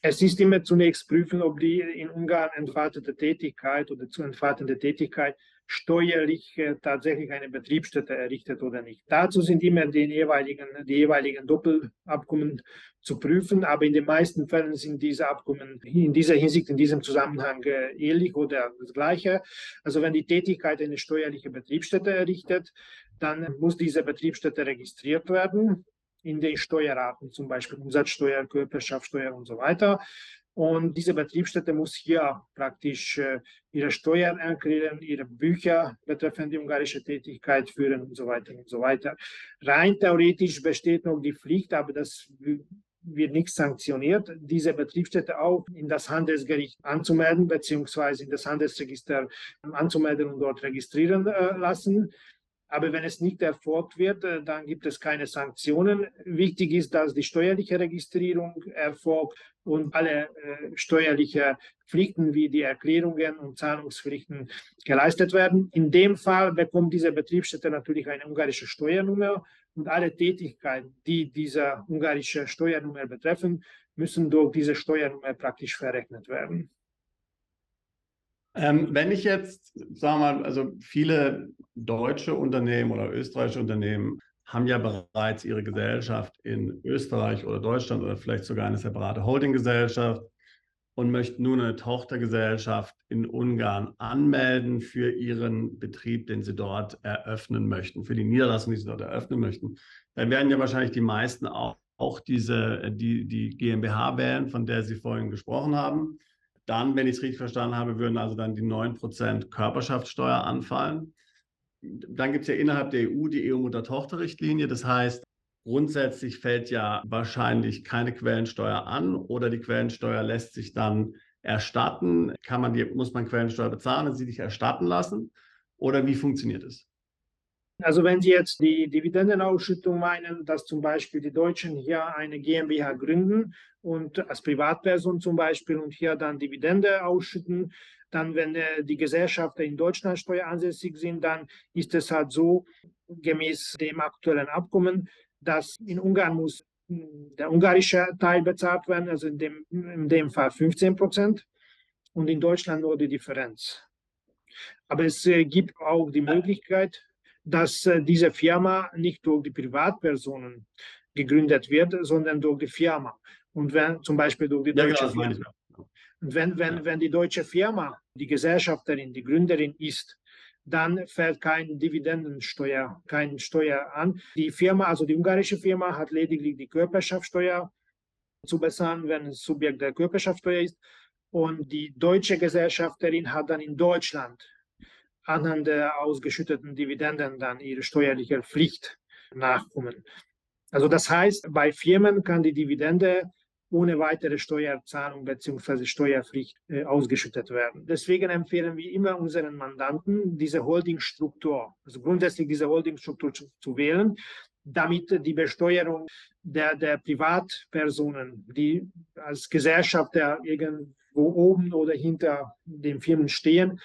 Es ist immer zunächst prüfen, ob die in Ungarn entfaltete Tätigkeit oder zu entfaltende Tätigkeit steuerlich äh, tatsächlich eine Betriebsstätte errichtet oder nicht. Dazu sind immer die jeweiligen, die jeweiligen Doppelabkommen zu prüfen, aber in den meisten Fällen sind diese Abkommen in dieser Hinsicht, in diesem Zusammenhang äh, ähnlich oder das Gleiche. Also wenn die Tätigkeit eine steuerliche Betriebsstätte errichtet, dann muss diese Betriebsstätte registriert werden in den Steuerarten, zum Beispiel Umsatzsteuer, Körperschaftssteuer und so weiter. Und diese Betriebsstätte muss hier praktisch äh, ihre Steuern erklären, ihre Bücher betreffend die ungarische Tätigkeit führen und so weiter und so weiter. Rein theoretisch besteht noch die Pflicht, aber das wird nicht sanktioniert, diese Betriebsstätte auch in das Handelsgericht anzumelden, beziehungsweise in das Handelsregister anzumelden und dort registrieren äh, lassen. Aber wenn es nicht erfolgt wird, äh, dann gibt es keine Sanktionen. Wichtig ist, dass die steuerliche Registrierung erfolgt und alle äh, steuerliche Pflichten wie die Erklärungen und Zahlungspflichten geleistet werden. In dem Fall bekommt diese Betriebsstätte natürlich eine ungarische Steuernummer und alle Tätigkeiten, die diese ungarische Steuernummer betreffen, müssen durch diese Steuernummer praktisch verrechnet werden. Ähm, wenn ich jetzt, sagen wir mal, also viele deutsche Unternehmen oder österreichische Unternehmen haben ja bereits ihre Gesellschaft in Österreich oder Deutschland oder vielleicht sogar eine separate Holdinggesellschaft. und möchten nun eine Tochtergesellschaft in Ungarn anmelden für ihren Betrieb, den sie dort eröffnen möchten, für die Niederlassung, die sie dort eröffnen möchten. Dann werden ja wahrscheinlich die meisten auch, auch diese, die, die GmbH wählen, von der Sie vorhin gesprochen haben. Dann, wenn ich es richtig verstanden habe, würden also dann die 9% Körperschaftssteuer anfallen. Dann gibt es ja innerhalb der EU die EU-Mutter-Tochter-Richtlinie. Das heißt, Grundsätzlich fällt ja wahrscheinlich keine Quellensteuer an oder die Quellensteuer lässt sich dann erstatten. Kann man die, muss man Quellensteuer bezahlen und sie sich erstatten lassen? Oder wie funktioniert es? Also wenn Sie jetzt die Dividendenausschüttung meinen, dass zum Beispiel die Deutschen hier eine GmbH gründen und als Privatperson zum Beispiel und hier dann Dividende ausschütten, dann wenn äh, die Gesellschaften in Deutschland steueransässig sind, dann ist es halt so, gemäß dem aktuellen Abkommen, dass in Ungarn muss hm, der ungarische Teil bezahlt werden, also in dem, in dem Fall 15 Prozent und in Deutschland nur die Differenz. Aber es äh, gibt auch die Möglichkeit, dass äh, diese Firma nicht durch die Privatpersonen gegründet wird, sondern durch die Firma. Und wenn zum Beispiel durch die deutsche ja, genau, Firma. Und wenn, wenn, wenn die deutsche Firma, die Gesellschafterin, die Gründerin ist, dann fällt keine Dividendensteuer, keine Steuer an. Die Firma, also die ungarische Firma, hat lediglich die Körperschaftssteuer zu bezahlen, wenn es Subjekt der Körperschaftssteuer ist. Und die deutsche Gesellschafterin hat dann in Deutschland anhand der ausgeschütteten Dividenden dann ihre steuerliche Pflicht nachkommen. Also das heißt, bei Firmen kann die Dividende ohne weitere Steuerzahlung bzw. Steuerpflicht äh, ausgeschüttet werden. Deswegen empfehlen wir immer unseren Mandanten, diese Holdingstruktur, also grundsätzlich diese Holdingstruktur zu, zu wählen, damit die Besteuerung der, der Privatpersonen, die als Gesellschafter irgendwo oben oder hinter den Firmen stehen,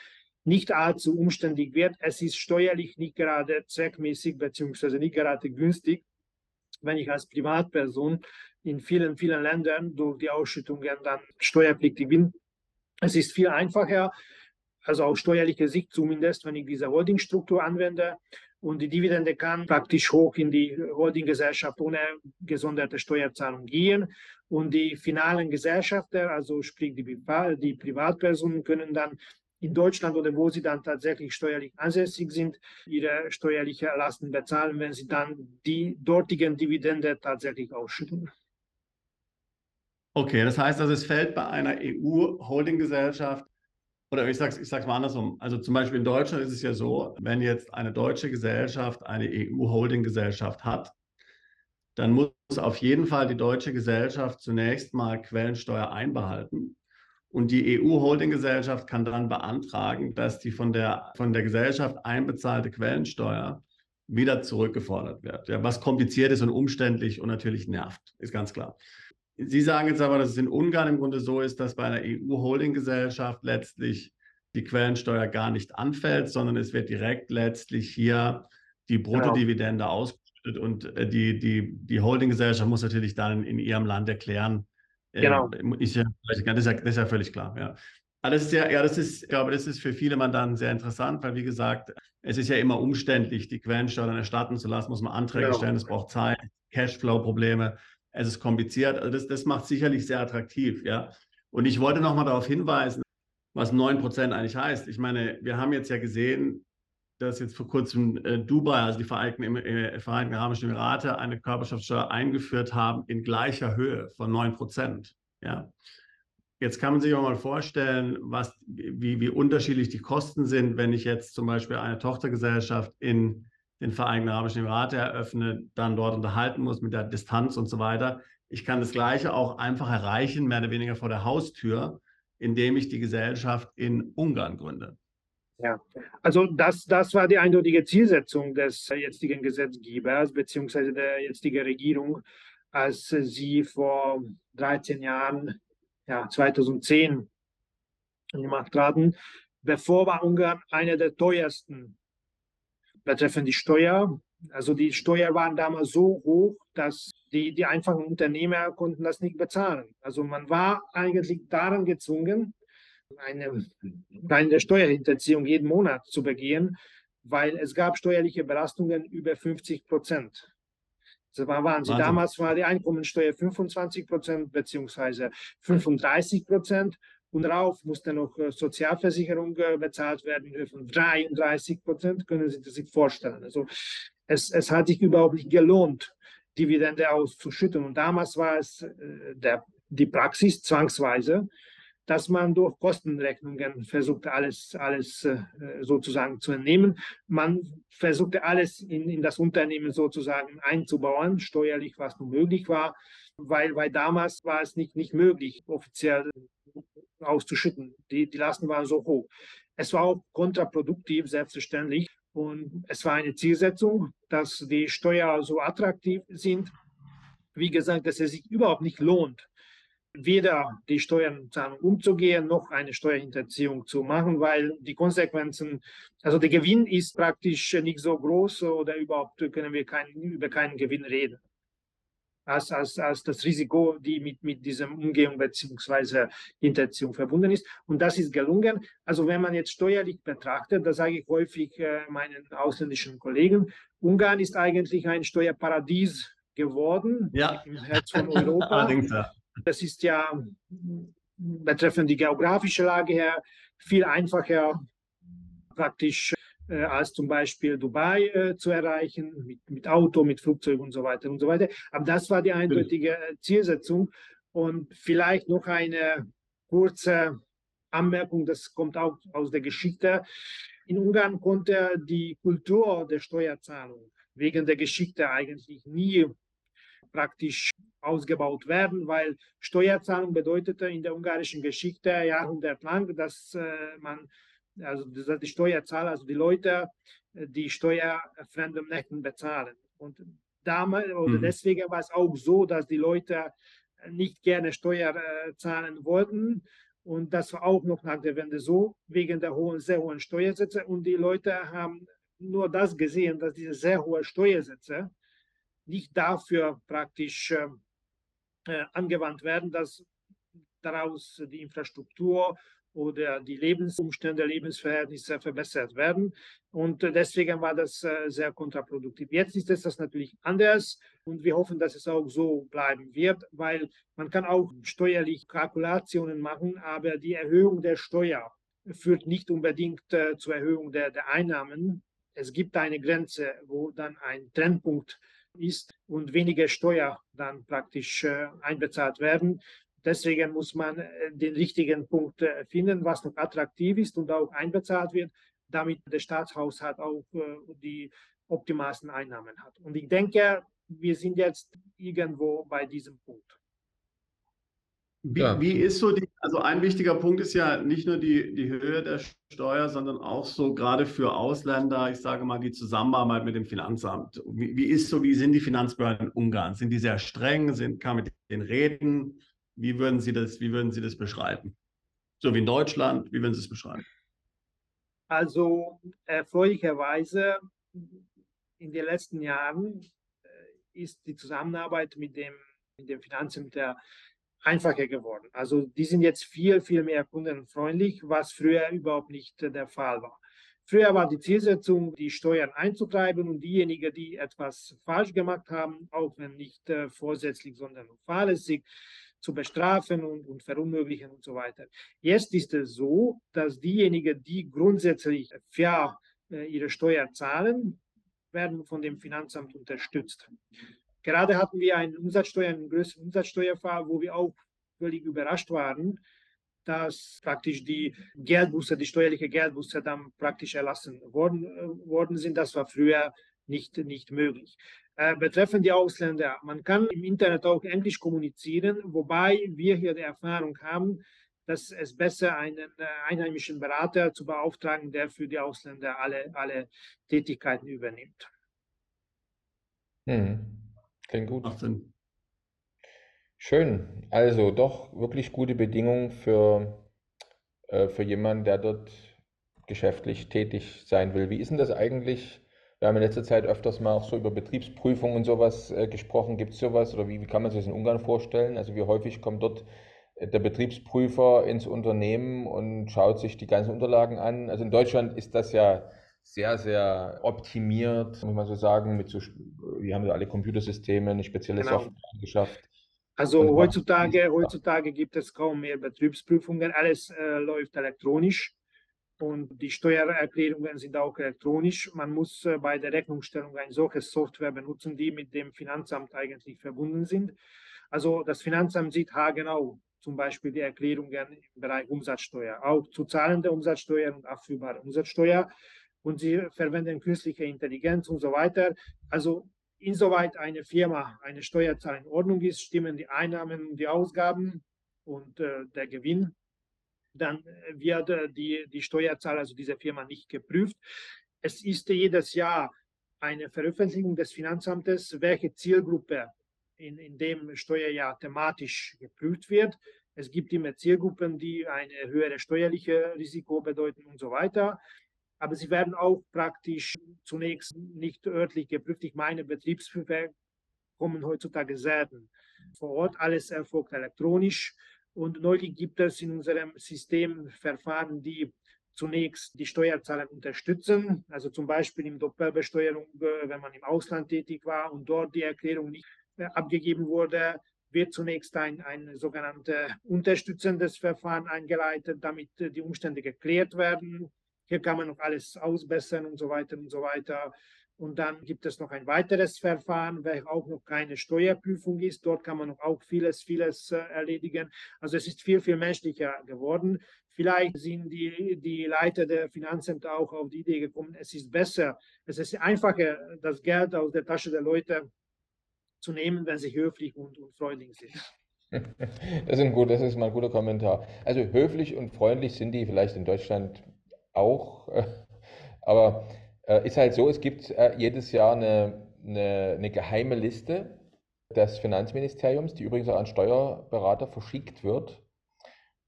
nicht allzu umständlich wird. Es ist steuerlich nicht gerade zweckmäßig bzw. nicht gerade günstig, wenn ich als Privatperson in vielen, vielen Ländern durch die Ausschüttungen dann steuerpflichtig bin. Es ist viel einfacher, also aus steuerlicher Sicht zumindest, wenn ich diese Holdingstruktur anwende. Und die Dividende kann praktisch hoch in die Holdinggesellschaft ohne gesonderte Steuerzahlung gehen. Und die finalen Gesellschafter, also sprich die, die Privatpersonen, können dann in Deutschland oder wo sie dann tatsächlich steuerlich ansässig sind, ihre steuerliche Lasten bezahlen, wenn sie dann die dortigen Dividende tatsächlich ausschütten. Okay, das heißt also, es fällt bei einer EU-Holdinggesellschaft, oder ich sage es ich mal andersrum, also zum Beispiel in Deutschland ist es ja so, wenn jetzt eine deutsche Gesellschaft eine EU-Holdinggesellschaft hat, dann muss auf jeden Fall die deutsche Gesellschaft zunächst mal Quellensteuer einbehalten. Und die EU-Holdinggesellschaft kann dann beantragen, dass die von der, von der Gesellschaft einbezahlte Quellensteuer wieder zurückgefordert wird. Ja, was kompliziert ist und umständlich und natürlich nervt, ist ganz klar. Sie sagen jetzt aber, dass es in Ungarn im Grunde so ist, dass bei einer EU-Holding-Gesellschaft letztlich die Quellensteuer gar nicht anfällt, sondern es wird direkt letztlich hier die genau. Bruttodividende genau. ausgeschüttet und äh, die, die, die Holding-Gesellschaft muss natürlich dann in ihrem Land erklären. Genau. Ist ja, das, ist ja, das ist ja völlig klar, ja. Aber das ist ja, ja, das ist, ich glaube, das ist für viele Mandanten sehr interessant, weil wie gesagt, es ist ja immer umständlich, die Quellensteuer dann erstatten zu lassen, muss man Anträge genau. stellen, es braucht Zeit, Cashflow-Probleme es ist kompliziert. Also das, das macht sicherlich sehr attraktiv, ja. Und ich wollte nochmal darauf hinweisen, was 9% eigentlich heißt. Ich meine, wir haben jetzt ja gesehen, dass jetzt vor kurzem äh, Dubai, also die Vereinigten, äh, Vereinigten Arabischen Emirate, eine Körperschaftssteuer eingeführt haben in gleicher Höhe von 9%. Ja. Jetzt kann man sich auch mal vorstellen, was, wie, wie unterschiedlich die Kosten sind, wenn ich jetzt zum Beispiel eine Tochtergesellschaft in den Vereinigten Arabischen Emirate eröffne, dann dort unterhalten muss mit der Distanz und so weiter. Ich kann das Gleiche auch einfach erreichen, mehr oder weniger vor der Haustür, indem ich die Gesellschaft in Ungarn gründe. Ja, also das, das war die eindeutige Zielsetzung des jetzigen Gesetzgebers beziehungsweise der jetzigen Regierung, als sie vor 13 Jahren, ja 2010 in die Macht traten. Bevor war Ungarn einer der teuersten betreffend die Steuer. Also die Steuern waren damals so hoch, dass die, die einfachen Unternehmer konnten das nicht bezahlen. Also man war eigentlich daran gezwungen, eine, eine Steuerhinterziehung jeden Monat zu begehen, weil es gab steuerliche Belastungen über 50 Prozent. Also waren sie damals war die Einkommensteuer 25 Prozent beziehungsweise 35 Prozent und darauf musste noch äh, Sozialversicherung äh, bezahlt werden in Höhe von 33 Prozent. Können Sie sich vorstellen? Also es, es hat sich überhaupt nicht gelohnt, Dividende auszuschütten. Und damals war es äh, der, die Praxis zwangsweise, dass man durch Kostenrechnungen versuchte, alles, alles äh, sozusagen zu entnehmen. Man versuchte alles in, in das Unternehmen sozusagen einzubauen, steuerlich, was nur möglich war, weil, weil damals war es nicht, nicht möglich, offiziell auszuschütten. Die, die Lasten waren so hoch. Es war auch kontraproduktiv, selbstverständlich. Und es war eine Zielsetzung, dass die Steuern so attraktiv sind, wie gesagt, dass es sich überhaupt nicht lohnt, weder die Steuerzahlung umzugehen, noch eine Steuerhinterziehung zu machen, weil die Konsequenzen, also der Gewinn ist praktisch nicht so groß oder überhaupt können wir kein, über keinen Gewinn reden als, als, als das Risiko, die mit, mit diesem Umgehung bzw. Hinterziehung verbunden ist. Und das ist gelungen. Also wenn man jetzt steuerlich betrachtet, das sage ich häufig äh, meinen ausländischen Kollegen, Ungarn ist eigentlich ein Steuerparadies geworden ja. im Herz von Europa. das ist ja betreffend die geografische Lage her viel einfacher praktisch äh, als zum Beispiel Dubai äh, zu erreichen, mit, mit Auto, mit Flugzeug und so weiter und so weiter. Aber das war die eindeutige äh, Zielsetzung. Und vielleicht noch eine kurze Anmerkung, das kommt auch aus der Geschichte. In Ungarn konnte die Kultur der Steuerzahlung wegen der Geschichte eigentlich nie praktisch ausgebaut werden, weil Steuerzahlung bedeutete in der ungarischen Geschichte jahrhundertlang, dass äh, man also die Steuerzahler, also die Leute, äh, die Steuer fremden Mächten bezahlen. Und damals oder mhm. deswegen war es auch so, dass die Leute nicht gerne Steuer äh, zahlen wollten. Und das war auch noch nach der Wende so, wegen der hohen, sehr hohen Steuersätze. Und die Leute haben nur das gesehen, dass diese sehr hohen Steuersätze nicht dafür praktisch äh, äh angewandt werden, dass daraus die Infrastruktur oder die Lebensumstände, Lebensverhältnisse verbessert werden. Und deswegen war das äh, sehr kontraproduktiv. Jetzt ist es das natürlich anders und wir hoffen, dass es auch so bleiben wird, weil man kann auch steuerlich Kalkulationen machen, aber die Erhöhung der Steuer führt nicht unbedingt äh, zur Erhöhung der, der Einnahmen. Es gibt eine Grenze, wo dann ein Trennpunkt ist und weniger Steuer dann praktisch äh, einbezahlt werden. Deswegen muss man äh, den richtigen Punkt äh, finden, was noch attraktiv ist und auch einbezahlt wird, damit der Staatshaushalt auch die optimalsten Einnahmen hat. Und ich denke, wir sind jetzt irgendwo bei diesem Punkt. Wie, ja. wie, ist so die, also ein wichtiger Punkt ist ja nicht nur die, die Höhe der Steuer, sondern auch so gerade für Ausländer, ich sage mal, die Zusammenarbeit mit dem Finanzamt. Wie, wie ist so, wie sind die Finanzbehörden in Ungarn? Sind die sehr streng? Sind, kann man mit denen reden? Wie würden Sie das, wie würden Sie das beschreiben? So wie in Deutschland, wie würden Sie es beschreiben? Also erfreulicherweise in den letzten Jahren äh, ist die Zusammenarbeit mit dem, mit dem Finanzamt einfacher geworden. Also die sind jetzt viel, viel mehr kundenfreundlich, was früher überhaupt nicht der Fall war. Früher war die Zielsetzung, die Steuern einzutreiben und diejenigen, die etwas falsch gemacht haben, auch wenn nicht äh, vorsätzlich, sondern fahrlässig, zu bestrafen und, und verunmöglichen und so weiter. Jetzt ist es so, dass diejenigen, die grundsätzlich fair äh, ihre Steuer zahlen, werden von dem Finanzamt unterstützt. Gerade hatten wir einen Umsatzsteuer, einen größeren Umsatzsteuerfall, wo wir auch völlig überrascht waren, dass praktisch die Geldbuße, die steuerliche Geldbuße dann praktisch erlassen worden, äh, worden sind. Das war früher nicht, nicht möglich. Äh, betreffend die Ausländer. Man kann im Internet auch Englisch kommunizieren, wobei wir hier die Erfahrung haben, dass es besser einen äh, einheimischen Berater zu beauftragen, der für die Ausländer alle, alle Tätigkeiten übernimmt. Hm. Klingt gut. Schön. Also doch wirklich gute Bedingungen für, äh, für jemanden, der dort geschäftlich tätig sein will. Wie ist denn das eigentlich? Wir haben in letzter Zeit öfters mal auch so über Betriebsprüfung und sowas äh, gesprochen. Gibt es sowas oder wie, wie kann man sich das in Ungarn vorstellen? Also wie häufig kommt dort äh, der Betriebsprüfer ins Unternehmen und schaut sich die ganzen Unterlagen an? Also in Deutschland ist das ja sehr, sehr optimiert, muss man so sagen, mit so die haben alle Computersysteme, eine spezielle genau. Software geschafft. Also heutzutage, heutzutage gibt es kaum mehr Betriebsprüfungen, alles äh, läuft elektronisch und die Steuererklärungen sind auch elektronisch. Man muss äh, bei der Rechnungsstellung eine solche Software benutzen, die mit dem Finanzamt eigentlich verbunden sind. Also das Finanzamt sieht haargenau zum Beispiel die Erklärungen im Bereich Umsatzsteuer, auch zu zahlende Umsatzsteuer und abführbare Umsatzsteuer. Und sie verwenden künstliche Intelligenz und so weiter. Also insoweit eine Firma, eine Steuerzahl in Ordnung ist, stimmen die Einnahmen und die Ausgaben und äh, der Gewinn, dann wird äh, die, die Steuerzahl, also diese Firma, nicht geprüft. Es ist jedes Jahr eine Veröffentlichung des Finanzamtes, welche Zielgruppe in, in dem Steuerjahr thematisch geprüft wird. Es gibt immer Zielgruppen, die eine höhere steuerliche Risiko bedeuten und so weiter. Aber sie werden auch praktisch zunächst nicht örtlich geprüft. Ich meine, Betriebsprüfer kommen heutzutage selten vor Ort. Alles erfolgt elektronisch. Und neulich gibt es in unserem System Verfahren, die zunächst die Steuerzahler unterstützen, also zum Beispiel in Doppelbesteuerung, äh, wenn man im Ausland tätig war und dort die Erklärung nicht abgegeben wurde, wird zunächst ein, ein sogenanntes unterstützendes Verfahren eingeleitet, damit die Umstände geklärt werden. Hier kann man noch alles ausbessern und so weiter und so weiter. Und dann gibt es noch ein weiteres Verfahren, welches auch noch keine Steuerprüfung ist. Dort kann man auch vieles, vieles äh, erledigen. Also es ist viel, viel menschlicher geworden. Vielleicht sind die, die Leiter der Finanzämter auch auf die Idee gekommen, es ist besser, es ist einfacher, das Geld aus der Tasche der Leute zu nehmen, wenn sie höflich und, und freundlich sind. Das ist, ein gut, das ist mal ein guter Kommentar. Also höflich und freundlich sind die vielleicht in Deutschland auch, aber äh, ist halt so, es gibt äh, jedes Jahr eine, eine, eine geheime Liste des Finanzministeriums, die übrigens auch an Steuerberater verschickt wird.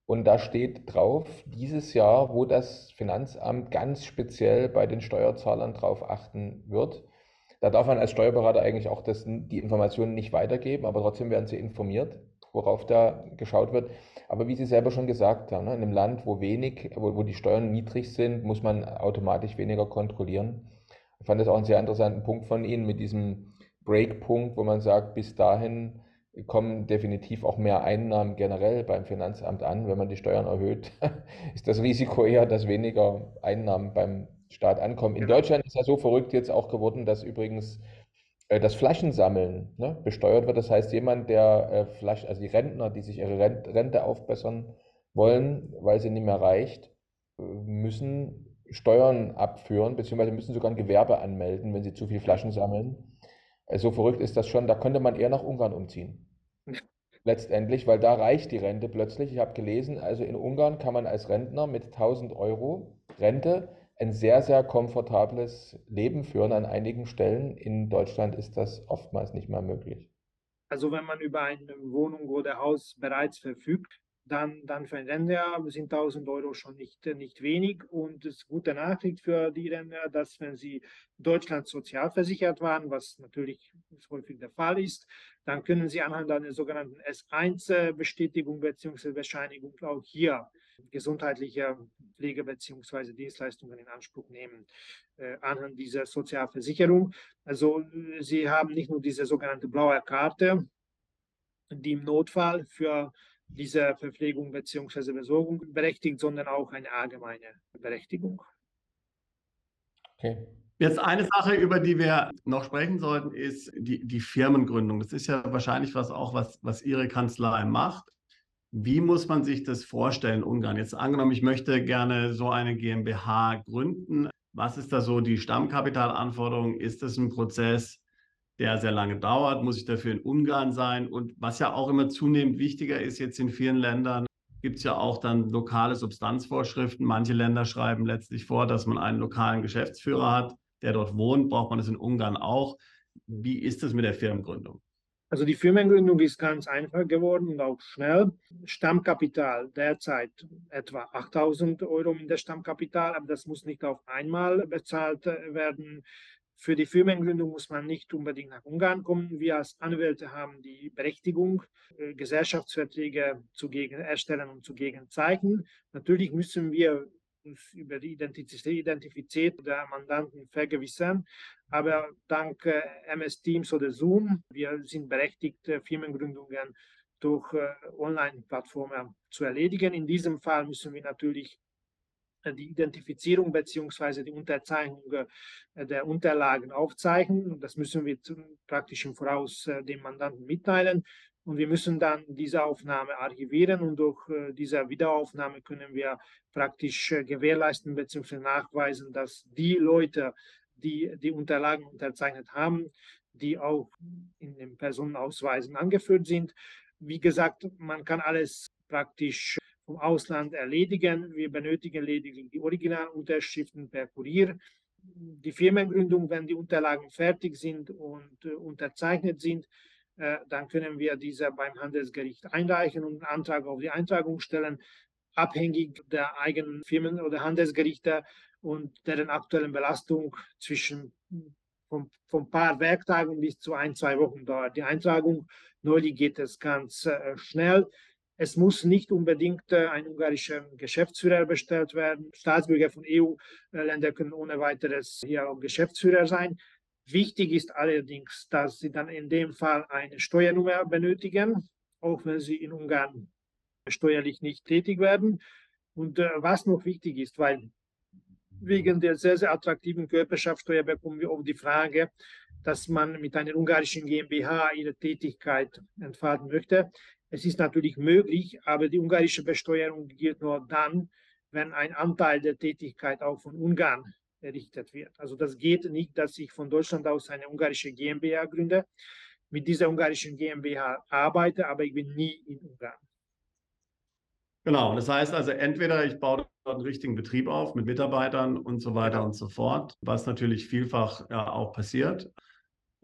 Und da steht drauf, dieses Jahr, wo das Finanzamt ganz speziell bei den Steuerzahlern drauf achten wird. Da darf man als Steuerberater eigentlich auch das, die Informationen nicht weitergeben, aber trotzdem werden sie informiert, worauf da geschaut wird. Aber wie Sie selber schon gesagt haben, ne, in einem Land, wo wenig, wo, wo die Steuern niedrig sind, muss man automatisch weniger kontrollieren. Ich fand das auch einen sehr interessanten Punkt von Ihnen mit diesem Breakpunkt, wo man sagt, bis dahin kommen definitiv auch mehr Einnahmen generell beim Finanzamt an. Wenn man die Steuern erhöht, ist das Risiko eher, dass weniger Einnahmen beim Staat ankommen. In genau. Deutschland ist ja so verrückt jetzt auch geworden, dass übrigens das Flaschensammeln ne, besteuert wird. Das heißt, jemand, der äh, Flaschen, also die Rentner, die sich ihre Rente aufbessern wollen, weil sie nicht mehr reicht, äh, müssen Steuern abführen, beziehungsweise müssen sogar ein Gewerbe anmelden, wenn sie zu viel Flaschen sammeln. So verrückt ist das schon. Da könnte man eher nach Ungarn umziehen. Letztendlich, weil da reicht die Rente plötzlich. Ich habe gelesen, also in Ungarn kann man als Rentner mit 1000 Euro Rente ein sehr, sehr komfortables Leben führen an einigen Stellen. In Deutschland ist das oftmals nicht mehr möglich. Also wenn man über eine Wohnung oder Haus bereits verfügt, dann, dann für einen Rentner sind 1000 Euro schon nicht, nicht wenig. Und es ist gute Nachricht für die Rentner, dass wenn sie in Deutschland sozialversichert waren, was natürlich häufig der Fall ist, dann können sie anhand einer sogenannten S1-Bestätigung bzw. Bescheinigung auch hier gesundheitliche Pflege bzw. Dienstleistungen in Anspruch nehmen äh, anhand dieser Sozialversicherung. Also äh, sie haben nicht nur diese sogenannte blaue Karte, die im Notfall für diese Verpflegung bzw. Besorgung berechtigt, sondern auch eine allgemeine Berechtigung. Okay. Jetzt eine Sache, über die wir noch sprechen sollten, ist die, die Firmengründung. Das ist ja wahrscheinlich was auch, was, was Ihre Kanzlei macht. Wie muss man sich das vorstellen, Ungarn? Jetzt angenommen, ich möchte gerne so eine GmbH gründen. Was ist da so die Stammkapitalanforderung? Ist das ein Prozess, der sehr lange dauert? Muss ich dafür in Ungarn sein? Und was ja auch immer zunehmend wichtiger ist jetzt in vielen Ländern, gibt es ja auch dann lokale Substanzvorschriften. Manche Länder schreiben letztlich vor, dass man einen lokalen Geschäftsführer hat, der dort wohnt. Braucht man das in Ungarn auch? Wie ist das mit der Firmengründung? Also die Firmengründung ist ganz einfach geworden und auch schnell. Stammkapital derzeit etwa 8000 Euro in der Stammkapital, aber das muss nicht auf einmal bezahlt äh, werden. Für die Firmengründung muss man nicht unbedingt nach Ungarn kommen. Wir als Anwälte haben die Berechtigung, äh, Gesellschaftsverträge zugegen erstellen und zugegen zeichnen. Natürlich müssen wir uns über die Identität der Mandanten vergewissern. Aber dank äh, MS Teams oder Zoom, wir sind berechtigt, äh, Firmengründungen durch äh, Online-Plattformen zu erledigen. In diesem Fall müssen wir natürlich die Identifizierung bzw. die Unterzeichnung der Unterlagen aufzeichnen. Das müssen wir praktisch im Voraus dem Mandanten mitteilen. Und wir müssen dann diese Aufnahme archivieren und durch diese Wiederaufnahme können wir praktisch gewährleisten bzw. nachweisen, dass die Leute, die die Unterlagen unterzeichnet haben, die auch in den Personenausweisen angeführt sind. Wie gesagt, man kann alles praktisch vom Ausland erledigen. Wir benötigen lediglich die Originalunterschriften per Kurier. Die Firmengründung, wenn die Unterlagen fertig sind und äh, unterzeichnet sind, äh, dann können wir diese beim Handelsgericht einreichen und einen Antrag auf die Eintragung stellen, abhängig der eigenen Firmen- oder Handelsgerichte und deren aktuellen Belastung zwischen von, von ein paar Werktagen bis zu ein, zwei Wochen dauert die Eintragung. Neulich geht es ganz äh, schnell. Es muss nicht unbedingt äh, ein ungarischer Geschäftsführer bestellt werden. Staatsbürger von EU-Ländern können ohne weiteres hier auch Geschäftsführer sein. Wichtig ist allerdings, dass sie dann in dem Fall eine Steuernummer benötigen, auch wenn sie in Ungarn steuerlich nicht tätig werden. Und äh, was noch wichtig ist, weil wegen der sehr, sehr attraktiven Körperschaftssteuer bekommen wir auch die Frage, dass man mit einer ungarischen GmbH ihre Tätigkeit entfalten möchte. Es ist natürlich möglich, aber die ungarische Besteuerung gilt nur dann, wenn ein Anteil der Tätigkeit auch von Ungarn errichtet wird. Also das geht nicht, dass ich von Deutschland aus eine ungarische GmbH gründe, mit dieser ungarischen GmbH arbeite, aber ich bin nie in Ungarn. Genau, das heißt also entweder ich baue dort einen richtigen Betrieb auf mit Mitarbeitern und so weiter und so fort, was natürlich vielfach ja auch passiert.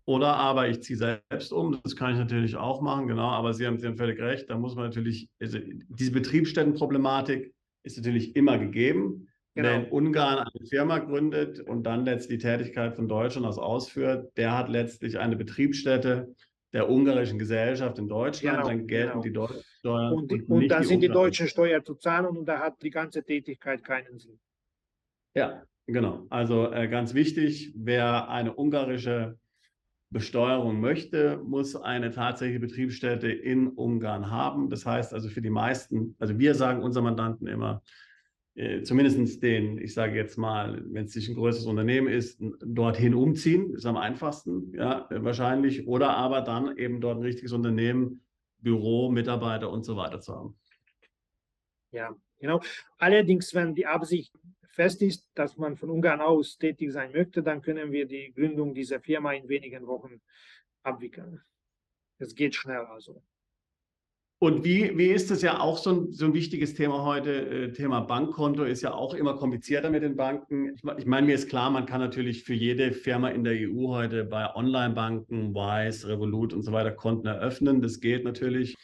Oder aber ich ziehe selbst um, das kann ich natürlich auch machen, genau, aber Sie haben, Sie haben völlig recht, da muss man natürlich, also diese Betriebsstättenproblematik ist natürlich immer gegeben. Genau. Wer in Ungarn eine Firma gründet und dann letztlich die Tätigkeit von Deutschland aus ausführt, der hat letztlich eine Betriebsstätte der ungarischen Gesellschaft in Deutschland, genau, dann gelten genau. die deutschen Steuern. Und, und, und dann die sind die deutschen Steuern zu zahlen und da hat die ganze Tätigkeit keinen Sinn. Ja, genau. Also äh, ganz wichtig, wer eine ungarische Besteuerung möchte, muss eine tatsächliche Betriebsstätte in Ungarn haben. Das heißt also für die meisten, also wir sagen unseren Mandanten immer, äh, zumindest den, ich sage jetzt mal, wenn es sich ein größeres Unternehmen ist, dorthin umziehen, ist am einfachsten, ja, wahrscheinlich, oder aber dann eben dort ein richtiges Unternehmen, Büro, Mitarbeiter und so weiter zu haben. Ja, genau. Allerdings, wenn die Absicht fest ist, dass man von Ungarn aus tätig sein möchte, dann können wir die Gründung dieser Firma in wenigen Wochen abwickeln. Es geht schnell also. Und wie, wie ist das ja auch so ein, so ein wichtiges Thema heute? Äh, Thema Bankkonto ist ja auch immer komplizierter mit den Banken. Ich, ich meine, mir ist klar, man kann natürlich für jede Firma in der EU heute bei Online-Banken, Wise, Revolut und so weiter Konten eröffnen. Das geht natürlich.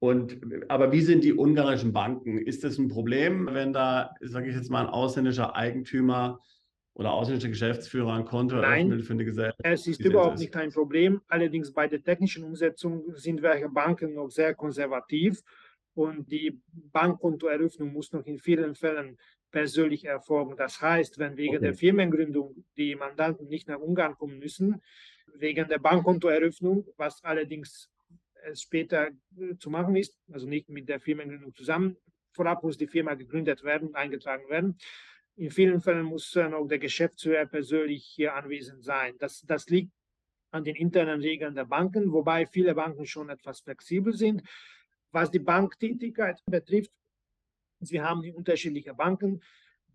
Und, aber wie sind die ungarischen Banken? Ist das ein Problem, wenn da, sage ich jetzt mal, ein ausländischer Eigentümer oder ausländischer Geschäftsführer ein Konto Nein, eröffnet für eine Gesellschaft? Es ist überhaupt nicht ein Problem. Allerdings bei der technischen Umsetzung sind welche Banken noch sehr konservativ und die Bankkontoeröffnung muss noch in vielen Fällen persönlich erfolgen. Das heißt, wenn wegen okay. der Firmengründung die Mandanten nicht nach Ungarn kommen müssen, wegen der Bankkontoeröffnung, was allerdings später äh, zu machen ist, also nicht mit der Firmengründung zusammen. Vorab muss die Firma gegründet werden, eingetragen werden. In vielen Fällen muss dann auch der Geschäftsführer persönlich hier anwesend sein. Das, das liegt an den internen Regeln der Banken, wobei viele Banken schon etwas flexibel sind. Was die Banktätigkeit betrifft, Sie haben die unterschiedlichen Banken,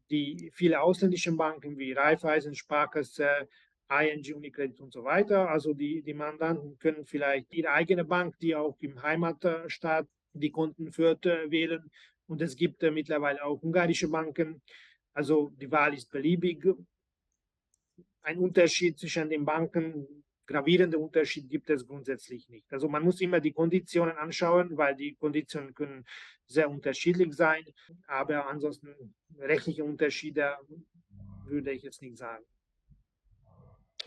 die viele ausländische Banken wie Raiffeisen, Sparkasse, ING, Unicredit und so weiter. Also die, die Mandanten können vielleicht ihre eigene Bank, die auch im Heimatstaat die Konten führt, äh, wählen. Und es gibt äh, mittlerweile auch ungarische Banken. Also die Wahl ist beliebig. Ein Unterschied zwischen den Banken, gravierender Unterschied gibt es grundsätzlich nicht. Also man muss immer die Konditionen anschauen, weil die Konditionen können sehr unterschiedlich sein. Aber ansonsten rechtliche Unterschiede würde ich jetzt nicht sagen.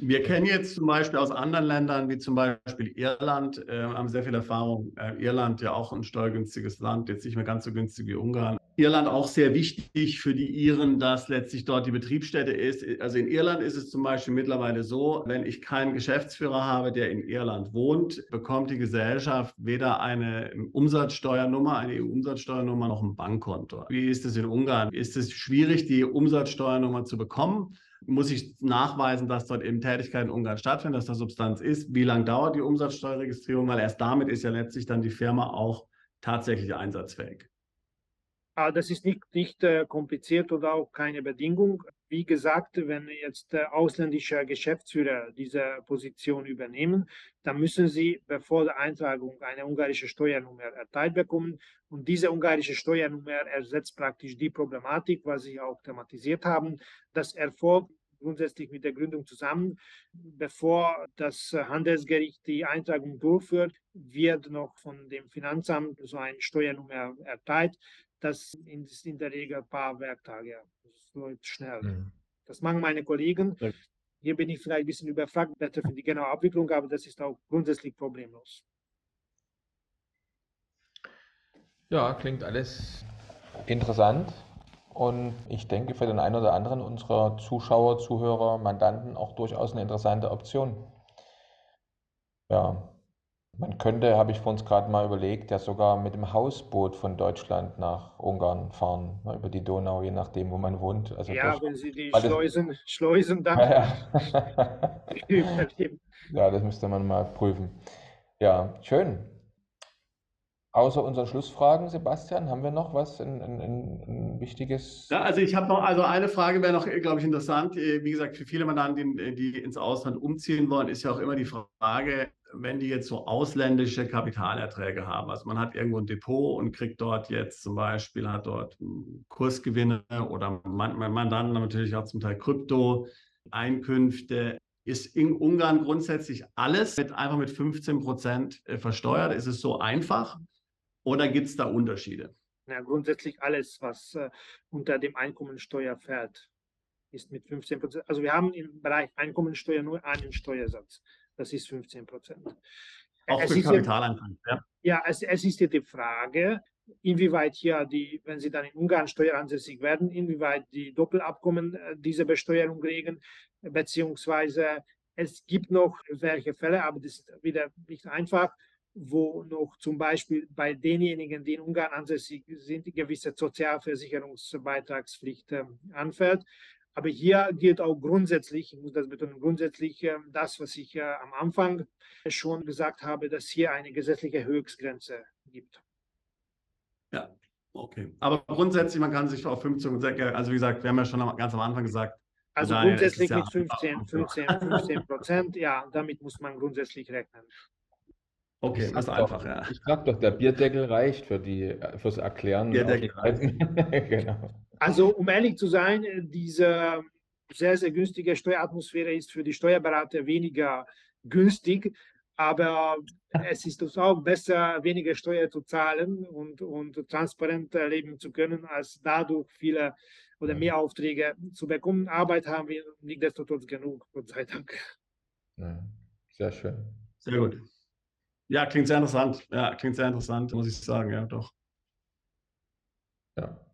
Wir kennen jetzt zum Beispiel aus anderen Ländern, wie zum Beispiel Irland, äh, haben sehr viel Erfahrung. Äh, Irland ja auch ein steuergünstiges Land, jetzt nicht mehr ganz so günstig wie Ungarn. Irland auch sehr wichtig für die Iren, dass letztlich dort die Betriebsstätte ist. Also in Irland ist es zum Beispiel mittlerweile so, wenn ich keinen Geschäftsführer habe, der in Irland wohnt, bekommt die Gesellschaft weder eine Umsatzsteuernummer, eine EU-Umsatzsteuernummer noch ein Bankkonto. Wie ist es in Ungarn? Ist es schwierig, die Umsatzsteuernummer zu bekommen? Muss ich nachweisen, dass dort eben Tätigkeit in Ungarn stattfindet, dass da Substanz ist? Wie lange dauert die Umsatzsteuerregistrierung? Weil erst damit ist ja letztlich dann die Firma auch tatsächlich einsatzfähig. Aber das ist nicht, nicht äh, kompliziert oder auch keine Bedingung. Wie gesagt, wenn jetzt äh, ausländische Geschäftsführer diese Position übernehmen, dann müssen sie bevor der Eintragung eine ungarische Steuernummer erteilt bekommen. Und diese ungarische Steuernummer ersetzt praktisch die Problematik, was Sie auch thematisiert haben. Das erfolgt grundsätzlich mit der Gründung zusammen. Bevor das Handelsgericht die Eintragung durchführt, wird noch von dem Finanzamt so eine Steuernummer erteilt das ist in der Regel ein paar Werktage. Das läuft schnell. Mhm. Das machen meine Kollegen. Hier bin ich vielleicht ein bisschen überfragt für die genaue Abwicklung, aber das ist auch grundsätzlich problemlos. Ja, klingt alles interessant und ich denke für den einen oder anderen unserer Zuschauer, Zuhörer, Mandanten auch durchaus eine interessante Option. Ja, man könnte, habe ich vor uns gerade mal überlegt, ja sogar mit dem Hausboot von Deutschland nach Ungarn fahren, über die Donau, je nachdem, wo man wohnt. Also ja, durch, wenn Sie die Schleusen, das, Schleusen dann ja, ja, das müsste man mal prüfen. Ja, schön. Außer unseren Schlussfragen, Sebastian, haben wir noch was, ein, ein, ein Wichtiges? Ja, also ich habe noch, also eine Frage wäre noch, glaube ich, interessant. Wie gesagt, für viele Mandanten, die ins Ausland umziehen wollen, ist ja auch immer die Frage, wenn die jetzt so ausländische Kapitalerträge haben, also man hat irgendwo ein Depot und kriegt dort jetzt zum Beispiel, hat dort Kursgewinne oder man, Mandanten natürlich auch zum Teil Krypto-Einkünfte, ist in Ungarn grundsätzlich alles mit, einfach mit 15 Prozent äh, versteuert? Ist es so einfach oder gibt es da Unterschiede? Ja, grundsätzlich alles, was äh, unter dem Einkommensteuer fällt, ist mit 15 Prozent. Also wir haben im Bereich Einkommensteuer nur einen Steuersatz. Das ist 15 Prozent. Auch es für Kapitalanfang, ja? Ja, es, es ist ja die Frage, inwieweit hier die, wenn sie dann in Ungarn steueransässig werden, inwieweit die Doppelabkommen äh, diese Besteuerung regeln, beziehungsweise es gibt noch welche Fälle, aber das ist wieder nicht einfach, wo noch zum Beispiel bei denjenigen, die in Ungarn ansässig sind, gewisse Sozialversicherungsbeitragspflicht äh, anfällt. Aber hier gilt auch grundsätzlich, ich muss das betonen, grundsätzlich äh, das, was ich äh, am Anfang schon gesagt habe, dass hier eine gesetzliche Höchstgrenze gibt. Ja, okay. Aber grundsätzlich, man kann sich auf 15 also wie gesagt, wir haben ja schon ganz am Anfang gesagt, also grundsätzlich mit 15, 15, 15 Prozent, ja, damit muss man grundsätzlich rechnen. Okay, das ist einfach, ja. Ich sag doch, der Bierdeckel reicht für die, fürs Erklären. Bierdeckel reicht. genau. Also um ehrlich zu sein, äh, diese sehr, sehr günstige Steueratmosphäre ist für die Steuerberater weniger günstig, aber es ist uns auch besser, weniger Steuer zu zahlen und, und transparent leben zu können, als dadurch viele oder mehr Aufträge zu bekommen. Arbeit haben wir nichtsdestotrotz genug, Gott sei Dank. Ja, sehr schön. Sehr gut. Ja, klingt sehr interessant. Ja, klingt sehr interessant, muss ich sagen, ja, doch. Ja.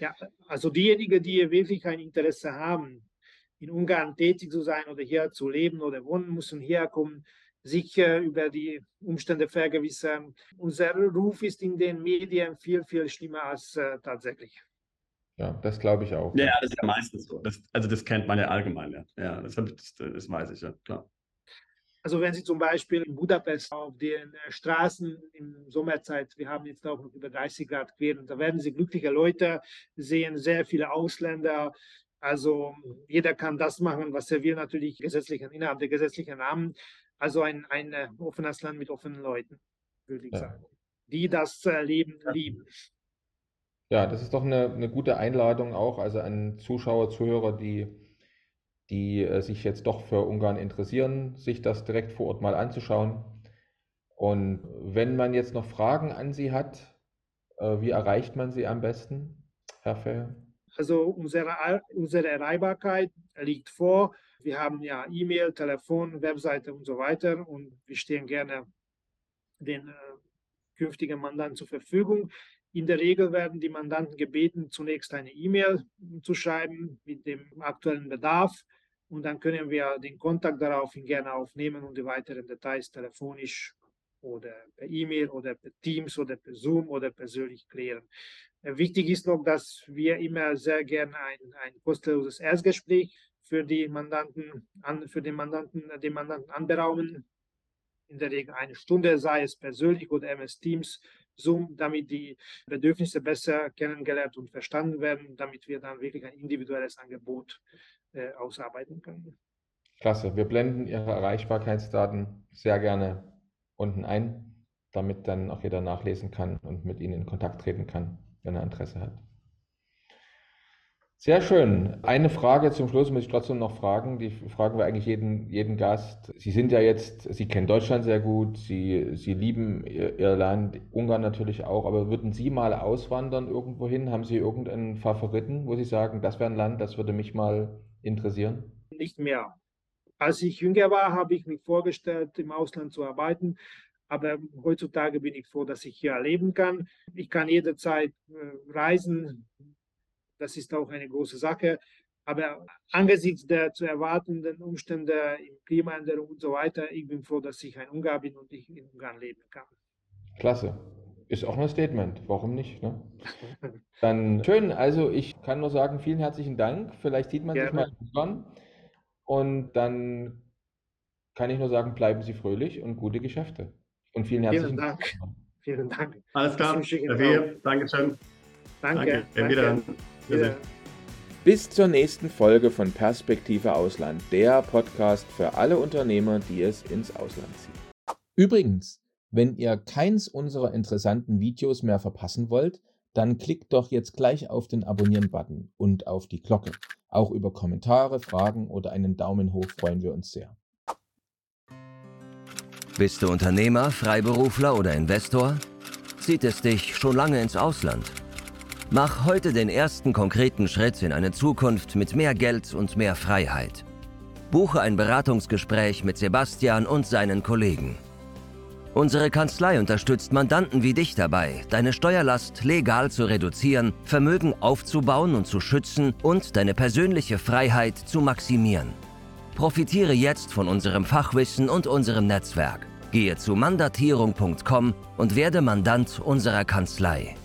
Ja, also diejenigen, die wirklich ein Interesse haben, in Ungarn tätig zu sein oder hier zu leben oder wohnen, müssen herkommen, sich äh, über die Umstände vergewissern. Unser Ruf ist in den Medien viel, viel schlimmer als äh, tatsächlich. Ja, das glaube ich auch. Ja, das ist ja meistens so. Das, also das kennt man ja allgemein. Ja, ja das, das, das weiß ich ja, klar. Also wenn Sie zum Beispiel in Budapest auf den äh, Straßen in Sommerzeit, wir haben jetzt auch noch über 30 Grad queren, da werden Sie glückliche Leute sehen, sehr viele Ausländer. Also jeder kann das machen, was er will, natürlich gesetzlichen, innerhalb der gesetzlichen Rahmen. Also ein, ein äh, offenes Land mit offenen Leuten, würde ich ja. sagen, die das äh, Leben lieben. Ja, das ist doch eine, eine gute Einladung auch, also an Zuschauer, Zuhörer, die die äh, sich jetzt doch für Ungarn interessieren, sich das direkt vor Ort mal anzuschauen. Und wenn man jetzt noch Fragen an Sie hat, äh, wie erreicht man Sie am besten, Herr Fehr? Also unsere, unsere Erreichbarkeit liegt vor. Wir haben ja E-Mail, Telefon, Webseite und so weiter und wir stehen gerne den äh, künftigen Mandanten zur Verfügung. In der Regel werden die Mandanten gebeten, zunächst eine E-Mail zu schreiben mit dem aktuellen Bedarf und dann können wir den Kontakt daraufhin gerne aufnehmen und die weiteren Details telefonisch oder per E-Mail oder per Teams oder per Zoom oder persönlich klären. Äh, wichtig ist noch, dass wir immer sehr gerne ein, ein kostenloses Erstgespräch für die Mandanten, an, für den Mandanten, den Mandanten anberaumen. In der Regel eine Stunde, sei es persönlich oder MS Teams, Zoom, damit die Bedürfnisse besser kennengelernt und verstanden werden, damit wir dann wirklich ein individuelles Angebot äh, ausarbeiten können. Klasse. Wir blenden Ihre Erreichbarkeitsdaten sehr gerne unten ein, damit dann auch jeder nachlesen kann und mit Ihnen in Kontakt treten kann, wenn er Interesse hat. Sehr schön. Eine Frage zum Schluss muss ich trotzdem noch fragen. Die fragen wir eigentlich jeden, jeden Gast. Sie sind ja jetzt, Sie kennen Deutschland sehr gut, Sie, Sie lieben Ihr, Land, Ungarn natürlich auch, aber würden Sie mal auswandern irgendwo hin? Haben Sie irgendeinen Favoriten, wo Sie sagen, das wäre ein Land, das würde mich mal interessieren? Nicht mehr. Als ich jünger war, habe ich mir vorgestellt, im Ausland zu arbeiten. Aber heutzutage bin ich froh, dass ich hier leben kann. Ich kann jederzeit äh, reisen. Das ist auch eine große Sache. Aber angesichts der zu erwartenden Umstände im Klimaänderung und so weiter, ich bin froh, dass ich ein Ungar bin und ich in Ungarn leben kann. Klasse. Ist auch ein Statement. Warum nicht? Ne? Dann schön. Also ich kann nur sagen, vielen herzlichen Dank. Vielleicht sieht man Gerne. sich mal in Ungarn. Und dann kann ich nur sagen, bleiben Sie fröhlich und gute Geschäfte. Und vielen herzlichen vielen Dank. Dank. Vielen Dank. Alles klar. Danke. Dankeschön. Danke. Danke. Wieder. Wieder. Bis zur nächsten Folge von Perspektive Ausland, der Podcast für alle Unternehmer, die es ins Ausland ziehen. Übrigens, wenn ihr keins unserer interessanten Videos mehr verpassen wollt, dann klickt doch jetzt gleich auf den Abonnieren-Button und auf die Glocke. Auch über Kommentare, Fragen oder einen Daumen hoch freuen wir uns sehr. Bist du Unternehmer, Freiberufler oder Investor? Zieht es dich schon lange ins Ausland? Mach heute den ersten konkreten Schritt in eine Zukunft mit mehr Geld und mehr Freiheit. Buche ein Beratungsgespräch mit Sebastian und seinen Kollegen. Unsere Kanzlei unterstützt Mandanten wie dich dabei, deine Steuerlast legal zu reduzieren, Vermögen aufzubauen und zu schützen und deine persönliche Freiheit zu maximieren. Profitiere jetzt von unserem Fachwissen und unserem Netzwerk. Gehe zu mandatierung.com und werde Mandant unserer Kanzlei.